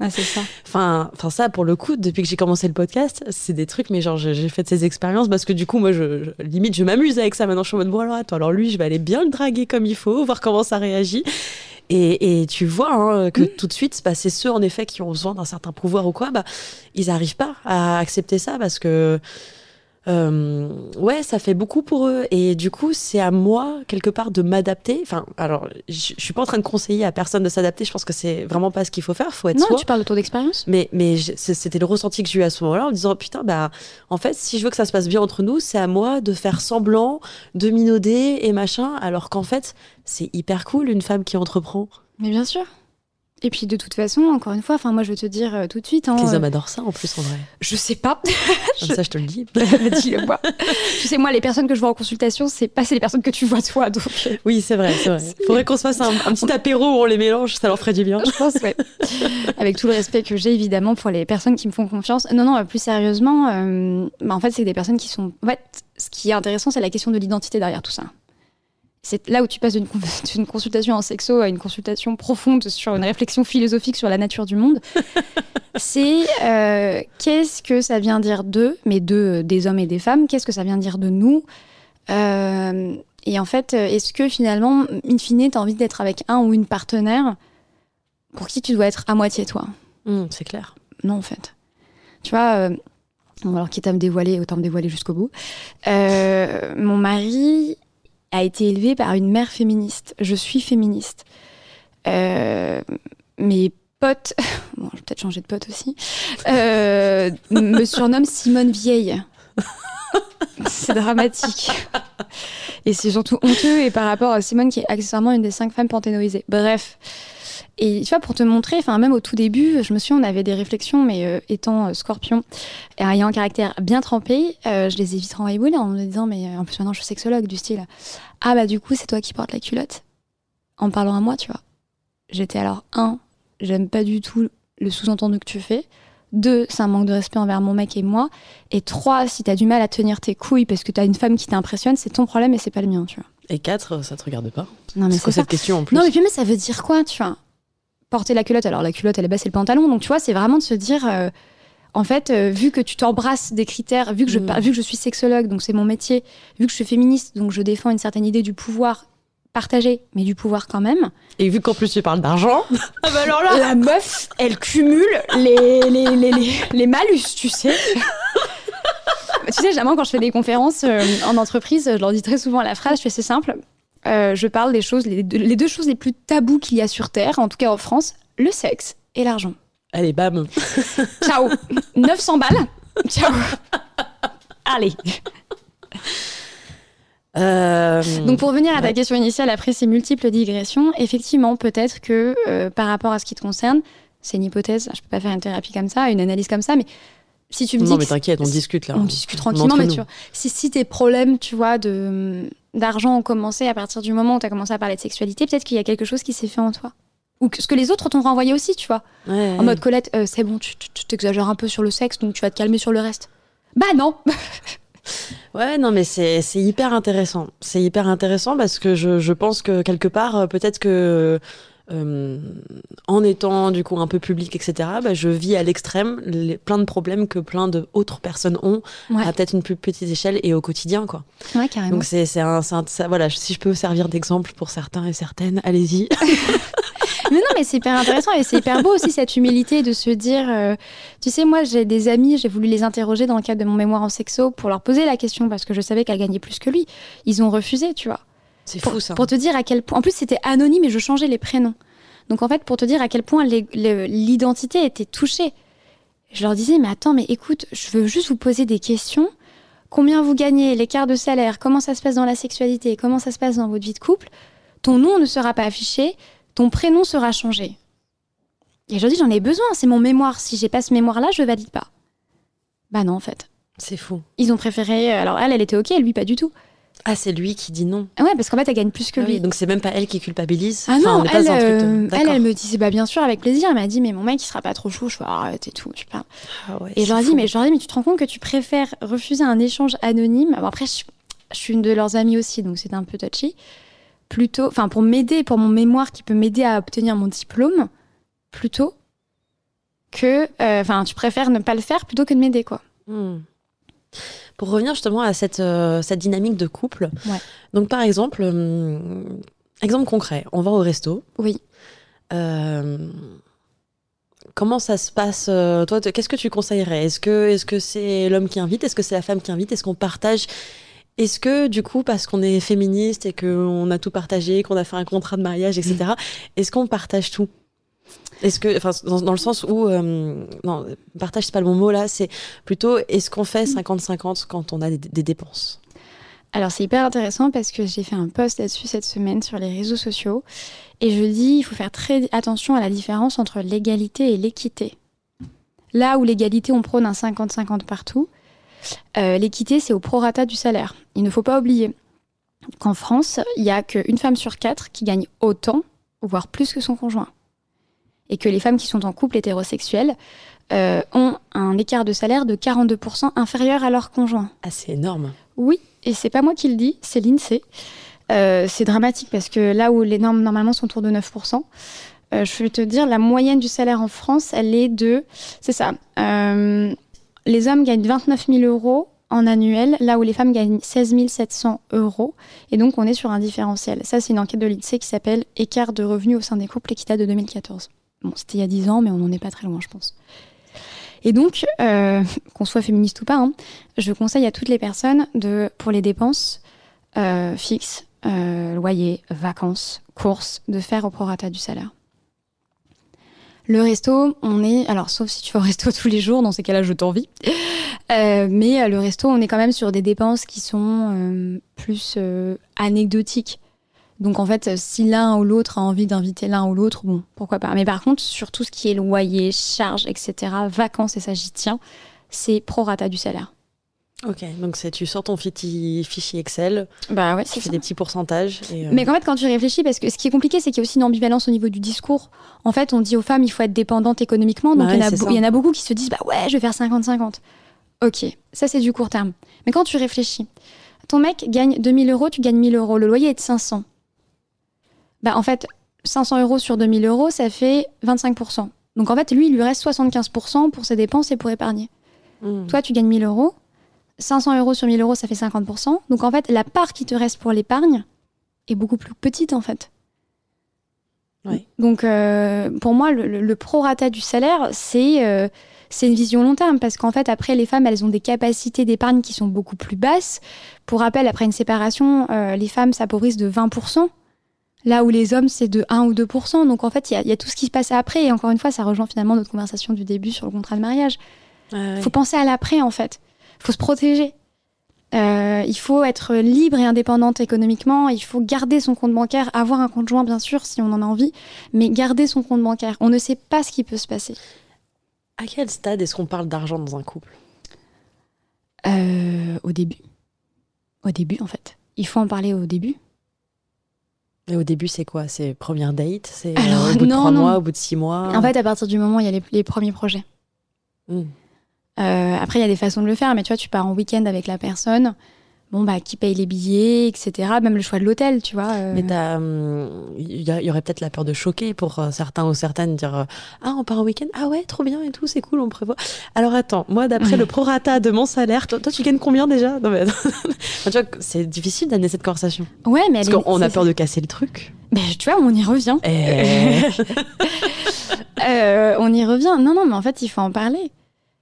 Speaker 2: ah, c'est ça.
Speaker 1: Enfin, enfin, ça, pour le coup, depuis que j'ai commencé le podcast, c'est des trucs, mais genre, j'ai fait ces expériences parce que du coup, moi, je, limite, je m'amuse avec ça. Maintenant, je suis en mode, bon, alors attends, alors lui, je vais aller bien le draguer comme il faut, voir comment ça réagit. Et, tu vois hein, que mm. tout de suite, bah, c'est ceux en effet qui ont besoin d'un certain pouvoir ou quoi, bah, ils n'arrivent pas à accepter ça parce que euh, ouais, ça fait beaucoup pour eux. Et du coup, c'est à moi, quelque part, de m'adapter. Enfin, alors, je suis pas en train de conseiller à personne de s'adapter. Je pense que c'est vraiment pas ce qu'il faut faire. faut être
Speaker 2: Non,
Speaker 1: soi.
Speaker 2: tu parles de ton expérience?
Speaker 1: Mais, mais c'était le ressenti que j'ai eu à ce moment-là en me disant putain bah en fait si je veux que ça se passe bien entre nous c'est à moi de faire semblant de minauder et machin alors qu'en fait c'est hyper cool une femme qui entreprend
Speaker 2: Mais bien sûr. Et puis de toute façon, encore une fois, enfin moi je vais te dire euh, tout de suite. hein,
Speaker 1: les
Speaker 2: euh,
Speaker 1: hommes adorent ça en plus en vrai
Speaker 2: Je sais pas. *laughs*
Speaker 1: comme ça je te le dis *laughs*
Speaker 2: Dis-le moi. tu sais, moi, les personnes que je vois en consultation, c'est pas c'est les personnes que tu vois toi. Donc, euh,
Speaker 1: oui c'est vrai c'est vrai faudrait qu'on se fasse un, un petit apéro où on les mélange ça leur ferait du bien
Speaker 2: je pense, ouais. Avec tout le respect que j'ai évidemment pour les personnes qui me font confiance. Non, non, euh, plus sérieusement, euh, bah, en fait, c'est des personnes qui sont. En fait, ce qui est intéressant, c'est la question de l'identité derrière tout ça. C'est là où tu passes d'une con- *laughs* d'une consultation en sexo à une consultation profonde sur une réflexion philosophique sur la nature du monde. *laughs* c'est euh, qu'est-ce que ça vient dire d'eux, mais d'eux, euh, des hommes et des femmes, qu'est-ce que ça vient dire de nous Euh, Et en fait, euh, est-ce que finalement, in fine, tu as envie d'être avec un ou une partenaire pour qui tu dois être à moitié toi?
Speaker 1: Hum, c'est clair
Speaker 2: Non, en fait. Tu vois, euh, alors quitte à me dévoiler, autant me dévoiler jusqu'au bout. Mon mari a été élevé par une mère féministe. Je suis féministe. Euh, mes potes, *laughs* bon, je vais peut-être changer de pote aussi, euh, me surnomment Simone Vieille. *laughs* C'est dramatique. Et c'est surtout honteux et par rapport à Simone qui est accessoirement une des cinq femmes panthénoïsées. Bref. Et tu vois, pour te montrer, enfin même au tout début, je me souviens, on avait des réflexions, mais euh, étant euh, scorpion et ayant un caractère bien trempé, euh, je les ai vite renvoyées bouler en me disant, mais en plus maintenant je suis sexologue du style, ah bah du coup c'est toi qui portes la culotte? En parlant à moi, tu vois. J'étais alors, un, j'aime pas du tout le sous-entendu que tu fais. Deux, c'est un manque de respect envers mon mec et moi. Et trois, si t'as du mal à tenir tes couilles parce que t'as une femme qui t'impressionne, c'est ton problème et c'est pas le mien, tu vois.
Speaker 1: et quatre ça te regarde pas?
Speaker 2: Non mais
Speaker 1: c'est
Speaker 2: c'est
Speaker 1: quoi
Speaker 2: ça.
Speaker 1: cette question en plus?
Speaker 2: Non, mais puis mais ça veut dire quoi, tu vois? Porter la culotte, alors la culotte, elle est basse, c'est le pantalon. Donc, tu vois, c'est vraiment de se dire, euh, en fait, euh, vu que tu t'embrasses des critères, vu que, je,
Speaker 1: Mm.
Speaker 2: vu que je suis sexologue, donc c'est mon métier, vu que je suis féministe, donc je défends une certaine idée du pouvoir partagé, mais du pouvoir quand même.
Speaker 1: et vu qu'en plus tu parles d'argent *laughs*
Speaker 2: Ah bah alors là La meuf, elle cumule les, les, les, les, les malus, tu sais. *laughs* tu sais, généralement, quand je fais des conférences euh, en entreprise, je leur dis très souvent la phrase, je fais c'est simple. Euh, je parle des choses, les deux, les deux choses les plus tabous qu'il y a sur Terre, en tout cas en France, le sexe et l'argent.
Speaker 1: allez bam. *laughs*
Speaker 2: Ciao. 900 balles. Ciao. *laughs* Allez. *laughs*
Speaker 1: Euh,
Speaker 2: Donc pour revenir à ta
Speaker 1: Ouais.
Speaker 2: question initiale, après ces multiples digressions, effectivement, peut-être que euh, par rapport à ce qui te concerne, c'est une hypothèse, je peux pas faire une thérapie comme ça, une analyse comme ça, mais si tu me dis
Speaker 1: non mais t'inquiète on discute là
Speaker 2: on discute tranquillement, mais
Speaker 1: nous.
Speaker 2: tu vois, si, si tes problèmes, tu vois, de d'argent ont commencé à partir du moment où tu as commencé à parler de sexualité, peut-être qu'il y a quelque chose qui s'est fait en toi. Ou que ce que les autres t'ont renvoyé aussi, tu vois.
Speaker 1: Ouais,
Speaker 2: En mode Colette, euh, c'est bon, tu tu- tu t'exagères un peu sur le sexe, donc tu vas te calmer sur le reste. Bah non *laughs*
Speaker 1: Ouais, non, mais c'est c'est hyper intéressant. C'est hyper intéressant parce que je, je pense que quelque part, euh, peut-être que euh, en étant du coup un peu public, etc., bah, je vis à l'extrême les- plein de problèmes que plein d'autres personnes ont
Speaker 2: Ouais,
Speaker 1: à peut-être une plus petite échelle et au quotidien, quoi.
Speaker 2: ouais carrément.
Speaker 1: Donc c'est c'est un, c'est un- ça- voilà, si je peux servir d'exemple pour certains et certaines, allez-y. *laughs*
Speaker 2: Mais non, mais c'est hyper intéressant et c'est hyper beau aussi cette humilité de se dire, euh, tu sais, moi j'ai des amis, j'ai voulu les interroger dans le cadre de mon mémoire en sexo pour leur poser la question parce que je savais qu'elle gagnait plus que lui. Ils ont refusé, tu vois.
Speaker 1: C'est fou ça.
Speaker 2: pour te dire à quel point. En plus, c'était anonyme et je changeais les prénoms. Donc en fait, pour te dire à quel point l'identité était touchée. Je leur disais, mais attends, mais écoute, je veux juste vous poser des questions. Combien vous gagnez, l'écart de salaire, comment ça se passe dans la sexualité, comment ça se passe dans votre vie de couple? Ton nom ne sera pas affiché, ton prénom sera changé. Et je leur dis, j'en ai besoin, c'est mon mémoire. Si j'ai pas ce mémoire-là, je valide pas. Bah non, en fait.
Speaker 1: C'est fou.
Speaker 2: Ils ont préféré. Alors elle, elle était ok, lui pas du tout.
Speaker 1: Ah, c'est lui qui dit non.
Speaker 2: Ah Ouais, parce qu'en fait, elle gagne plus que
Speaker 1: Ah
Speaker 2: lui.
Speaker 1: oui, donc c'est même pas elle qui culpabilise.
Speaker 2: Ah
Speaker 1: Enfin,
Speaker 2: non,
Speaker 1: on n'est pas
Speaker 2: elle,
Speaker 1: dans un truc de-
Speaker 2: euh, elle, elle me disait bah bien sûr avec plaisir. Elle m'a dit mais mon mec il sera pas trop chaud. Je fais arrête et tout. Tu parles.
Speaker 1: Ah ouais,
Speaker 2: Et je
Speaker 1: c'est
Speaker 2: leur ai dit
Speaker 1: fou.
Speaker 2: mais je leur dit mais tu te rends compte que tu préfères refuser un échange anonyme? Bon, après je, je suis une de leurs amies aussi donc c'était un peu touchy. Plutôt, enfin pour m'aider pour mon mémoire qui peut m'aider à obtenir mon diplôme, plutôt que, euh, enfin tu préfères ne pas le faire plutôt que de m'aider quoi.
Speaker 1: Hmm. Pour revenir justement à cette, euh, cette dynamique de couple,
Speaker 2: Ouais.
Speaker 1: donc par exemple, hum, exemple concret, on va au resto.
Speaker 2: Oui.
Speaker 1: Euh, comment ça se passe euh, Toi, qu'est-ce que tu conseillerais? Est-ce que est-ce que c'est l'homme qui invite? Est-ce que c'est la femme qui invite? Est-ce qu'on partage? Est-ce que du coup, parce qu'on est féministe et qu'on a tout partagé, qu'on a fait un contrat de mariage, etc. Est-ce qu'on partage tout? Est-ce que, enfin, dans, le sens où, euh, non, partage c'est pas le bon mot là. C'est plutôt, est-ce qu'on fait 50-50 quand on a des, dépenses?
Speaker 2: Alors c'est hyper intéressant parce que j'ai fait un post là-dessus cette semaine sur les réseaux sociaux et je dis il faut faire très attention à la différence entre l'égalité et l'équité. Là où l'égalité on prône un 50-50 partout, euh, l'équité c'est au prorata du salaire. Il ne faut pas oublier qu'en France il y a qu'une femme sur quatre qui gagne autant, voire plus que son conjoint, et que les femmes qui sont en couple hétérosexuel euh, ont un écart de salaire de 42% inférieur à leur conjoint.
Speaker 1: Ah, c'est énorme.
Speaker 2: Oui, et c'est pas moi qui le dis, c'est l'INSEE. Euh, c'est dramatique parce que là où les normes normalement sont autour de 9%, euh, je vais te dire, la moyenne du salaire en France, elle est de. C'est ça. les hommes gagnent 29 000 euros en annuel, là où les femmes gagnent 16 700 euros. Et donc, on est sur un différentiel. Ça, c'est une enquête de l'INSEE qui s'appelle Écart de revenus au sein des couples et qui date de 2014. Bon, c'était il y a 10 ans, mais on n'en est pas très loin, je pense. Et donc, euh, qu'on soit féministe ou pas, hein, je conseille à toutes les personnes de, pour les dépenses euh, fixes, euh, loyer, vacances, courses, de faire au prorata du salaire. Le resto, on est, alors sauf si tu vas au resto *laughs* tous les jours, dans ces cas-là, je t'envie. Mais le resto, on est quand même sur des dépenses qui sont plus anecdotiques. Donc en fait, si l'un ou l'autre a envie d'inviter l'un ou l'autre, bon, pourquoi pas. Mais par contre, sur tout ce qui est loyer, charges, etc., vacances, et ça j'y tiens, c'est prorata du salaire.
Speaker 1: Ok, donc c'est tu sors ton fichi- fichier Excel,
Speaker 2: Bah ouais,
Speaker 1: tu
Speaker 2: c'est
Speaker 1: fais
Speaker 2: ça.
Speaker 1: des petits pourcentages. Et, euh,
Speaker 2: Mais qu'en fait, quand tu réfléchis, parce que ce qui est compliqué, c'est qu'il y a aussi une ambivalence au niveau du discours. En fait, on dit aux femmes, il faut être dépendante économiquement. Donc,
Speaker 1: Bah
Speaker 2: il, y en
Speaker 1: ouais,
Speaker 2: y en a beaucoup qui se disent, bah ouais, je vais faire 50-50. Ok, ça, c'est du court terme. Mais quand tu réfléchis, ton mec gagne 2000 euros, tu gagnes 1000 euros. Le loyer est de 500. Bah, en fait, 500 euros sur 2000 euros, ça fait 25%. Donc, en fait, lui, il lui reste 75% pour ses dépenses et pour épargner.
Speaker 1: hmm.
Speaker 2: Toi, tu gagnes 1000 euros. 500 euros sur 1000 euros, ça fait 50%. Donc en fait, la part qui te reste pour l'épargne est beaucoup plus petite en fait.
Speaker 1: Ouais.
Speaker 2: Donc euh, pour moi, le, le- prorata du salaire, c'est euh, une vision long terme parce qu'en fait, après, les femmes, elles ont des capacités d'épargne qui sont beaucoup plus basses. Pour rappel, après une séparation, euh, les femmes s'appauvrissent de 20%. Là où les hommes, c'est de 1 ou 2%. Donc en fait, il y, a- il y a tout ce qui se passe après. Et encore une fois, ça rejoint finalement notre conversation du début sur le contrat de mariage.
Speaker 1: Ouais.
Speaker 2: faut penser à l'après en fait. faut se protéger. Euh, il faut être libre et indépendante économiquement. Il faut garder son compte bancaire, avoir un compte joint bien sûr si on en a envie, mais garder son compte bancaire. On ne sait pas ce qui peut se passer.
Speaker 1: À quel stade est-ce qu'on parle d'argent dans un couple?
Speaker 2: Euh, au début. Au début en fait. Il faut en parler au début.
Speaker 1: Et au début, c'est quoi? C'est première date? C'est euh, au bout de trois
Speaker 2: non.
Speaker 1: mois, au bout de six mois?
Speaker 2: En fait, à partir du moment où il y a les, les premiers projets.
Speaker 1: Hmm.
Speaker 2: Euh, après, il y a des façons de le faire, mais tu vois, tu pars en week-end avec la personne. Bon, bah, qui paye les billets, etc. Même le choix de l'hôtel, tu vois. euh.
Speaker 1: Mais t'as, hum, il y, il aurait peut-être la peur de choquer pour euh, certains ou certaines, dire euh, Ah, on part en week-end Ah ouais, trop bien et tout, c'est cool, on prévoit. Alors attends, moi, d'après le *laughs* prorata de mon salaire, toi, toi, tu gagnes combien déjà? Non, mais *laughs* tu vois, c'est difficile d'amener cette conversation.
Speaker 2: Ouais, mais
Speaker 1: Parce qu'on a peur de casser le truc.
Speaker 2: Ben, tu vois, on y revient.
Speaker 1: Et... *laughs*
Speaker 2: Euh, on y revient. Non, non, mais en fait, il faut en parler.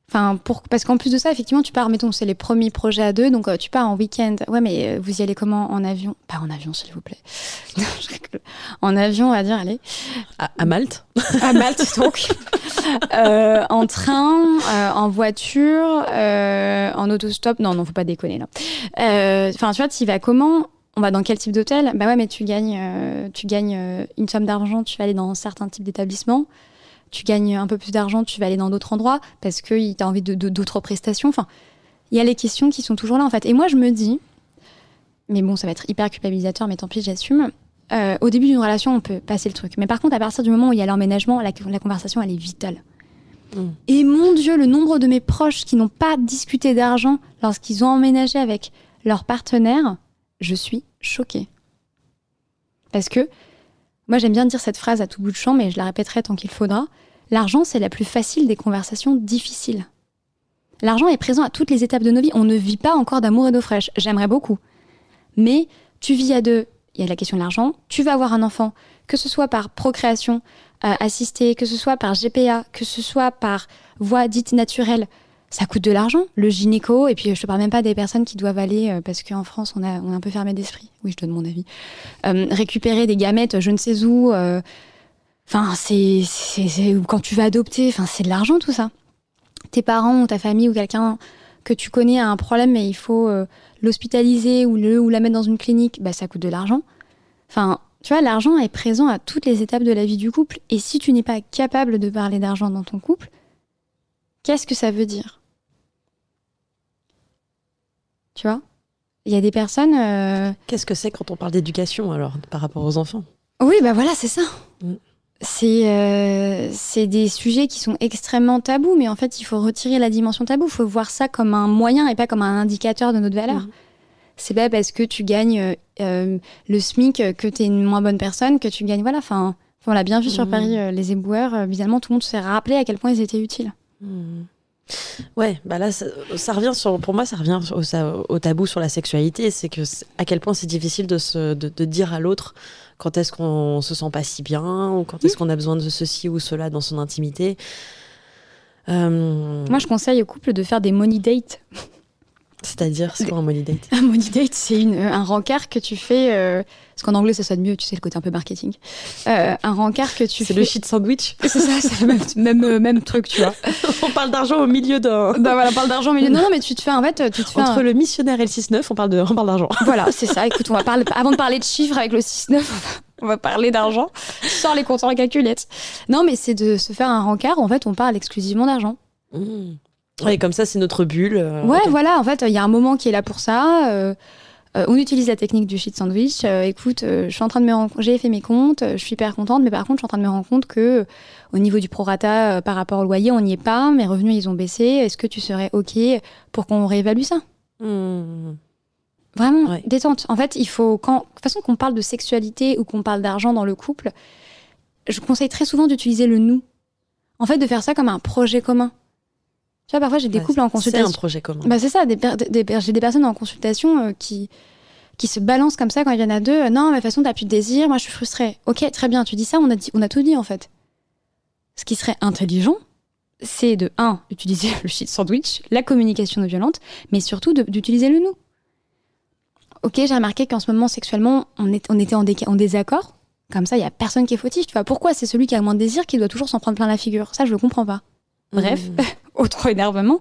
Speaker 2: Enfin, pour... parce qu'en plus de ça, effectivement, tu pars, mettons, c'est les premiers projets à deux, donc euh, tu pars en week-end. Ouais, mais euh, vous y allez comment En avion? Pas en avion, s'il vous plaît. *laughs* Non, je rigole. en avion, on va dire, allez.
Speaker 1: à, à Malte
Speaker 2: À Malte, *laughs* donc. Euh, en train, en voiture, en autostop. Non, non, faut pas déconner, là. Enfin, tu vois, tu y vas comment? On va dans quel type d'hôtel? Bah ouais, mais tu gagnes, tu gagnes une somme d'argent, tu vas aller dans certains types d'établissements. Tu gagnes un peu plus d'argent, tu vas aller dans d'autres endroits parce que tu as envie de d'autres prestations. Enfin, il y a les questions qui sont toujours là en fait. Et moi, je me dis, mais bon, ça va être hyper culpabilisateur, mais tant pis, j'assume. Euh, au début d'une relation, on peut passer le truc. Mais par contre, à partir du moment où il y a l'emménagement, la, la conversation, elle est vitale.
Speaker 1: Mm.
Speaker 2: Et mon Dieu, le nombre de mes proches qui n'ont pas discuté d'argent lorsqu'ils ont emménagé avec leur partenaire, je suis choquée. Parce que, moi j'aime bien dire cette phrase à tout bout de champ, mais je la répéterai tant qu'il faudra. L'argent, c'est la plus facile des conversations difficiles. L'argent est présent à toutes les étapes de nos vies. On ne vit pas encore d'amour et d'eau fraîche. J'aimerais beaucoup. Mais tu vis à deux, il y a la question de l'argent. Tu vas avoir un enfant, que ce soit par procréation euh, assistée, que ce soit par GPA, que ce soit par voie dite naturelle, ça coûte de l'argent, le gynéco, et puis je te parle même pas des personnes qui doivent aller, euh, parce qu'en France on, a, est un peu fermé d'esprit, oui je donne mon avis, récupérer des gamètes je ne sais où, euh, enfin c'est c'est- c'est- ou quand tu vas adopter, enfin c'est de l'argent tout ça. Tes parents ou ta famille ou quelqu'un que tu connais a un problème mais il faut euh, l'hospitaliser ou, le, ou la mettre dans une clinique, bah ça coûte de l'argent. Enfin, tu vois, l'argent est présent à toutes les étapes de la vie du couple, et si tu n'es pas capable de parler d'argent dans ton couple, qu'est-ce que ça veut dire? Tu vois? Il y a des personnes. euh,
Speaker 1: Qu'est-ce que c'est quand on parle d'éducation alors par rapport aux enfants?
Speaker 2: Oui, bah voilà, c'est ça.
Speaker 1: Mm.
Speaker 2: C'est euh, des sujets qui sont extrêmement tabous, mais en fait, il faut retirer la dimension tabou. Il faut voir ça comme un moyen et pas comme un indicateur de notre valeur.
Speaker 1: Mhm.
Speaker 2: C'est pas parce que tu gagnes euh, le SMIC que tu es une moins bonne personne que tu gagnes. Voilà, enfin, on l'a bien vu sur
Speaker 1: Mhm.
Speaker 2: Paris, euh, les éboueurs. euh, évidemment, tout le monde s'est rappelé à quel point ils étaient utiles.
Speaker 1: Hmm. Ouais, bah là, ça, ça revient sur, pour moi, ça revient au, ça- au tabou sur la sexualité, c'est que à quel point c'est difficile de, se, de, de dire à l'autre quand est-ce qu'on se sent pas si bien ou quand est-ce qu'on a besoin de ceci ou cela dans son intimité. Euh,
Speaker 2: Moi, je conseille aux couples de faire des money dates.
Speaker 1: C'est-à-dire, c'est quoi un money date *laughs*
Speaker 2: Un money date, c'est une- un rencard que tu fais. euh, parce qu'en anglais, ça sonne mieux, tu sais, le côté un peu marketing. Euh, un rencard que tu
Speaker 1: C'est
Speaker 2: fais.
Speaker 1: le shit sandwich *laughs*
Speaker 2: C'est ça, c'est le même, même, euh, même truc, tu vois. *laughs*
Speaker 1: On parle d'argent au milieu d'un.
Speaker 2: Bah voilà, on parle d'argent, mais non, non, mais tu te fais, en fait, tu te fais.
Speaker 1: Entre
Speaker 2: un-
Speaker 1: le missionnaire et le 6-9, on parle d'argent.
Speaker 2: Voilà, c'est ça. Écoute, on va parler, avant de parler de chiffres avec le 6-9, on va- parler d'argent. Sors les compteurs et calculettes. Non, mais c'est de se faire un rencard. En fait, on parle exclusivement d'argent.
Speaker 1: Hmm. Ouais, comme ça, c'est notre bulle. euh,
Speaker 2: Ouais, voilà, en fait, il y a un moment qui est là pour ça. euh, euh, on utilise la technique du shit sandwich. Euh, écoute, je suis en train de me j'ai fait mes comptes, je suis hyper contente, mais par contre, je suis en train de me rendre compte que au niveau du prorata par rapport au loyer, on n'y est pas, mes revenus ils ont baissé. Est-ce que tu serais ok pour qu'on réévalue ça?
Speaker 1: Hmm.
Speaker 2: Vraiment,
Speaker 1: Ouais.
Speaker 2: détente. En fait, il faut, quand, de toute façon, qu'on parle de sexualité ou qu'on parle d'argent dans le couple, je conseille très souvent d'utiliser le nous. En fait, de faire ça comme un projet commun. Tu vois, parfois, j'ai des
Speaker 1: Ouais,
Speaker 2: couples en
Speaker 1: C'est un
Speaker 2: consultation.
Speaker 1: projet commun.
Speaker 2: Bah, c'est ça, des j'ai des personnes en consultation euh, qui, qui se balancent comme ça quand ils viennent à deux. Euh, non, mais de toute façon, t'as plus de désir, moi je suis frustrée. Ok, très bien, tu dis ça, on a, dit, on a tout dit en fait. Ce qui serait intelligent, c'est de, un, utiliser *laughs* le shit sandwich, la communication non violente, mais surtout d'utiliser le nous. Ok, j'ai remarqué qu'en ce moment, sexuellement, on, est, on était en, en désaccord. Comme ça, il y a personne qui est fautif, tu vois. Pourquoi c'est celui qui a le moins de désir qui doit toujours s'en prendre plein la figure? Ça, je le comprends pas. Bref,
Speaker 1: Hmm. *laughs*
Speaker 2: autre énervement.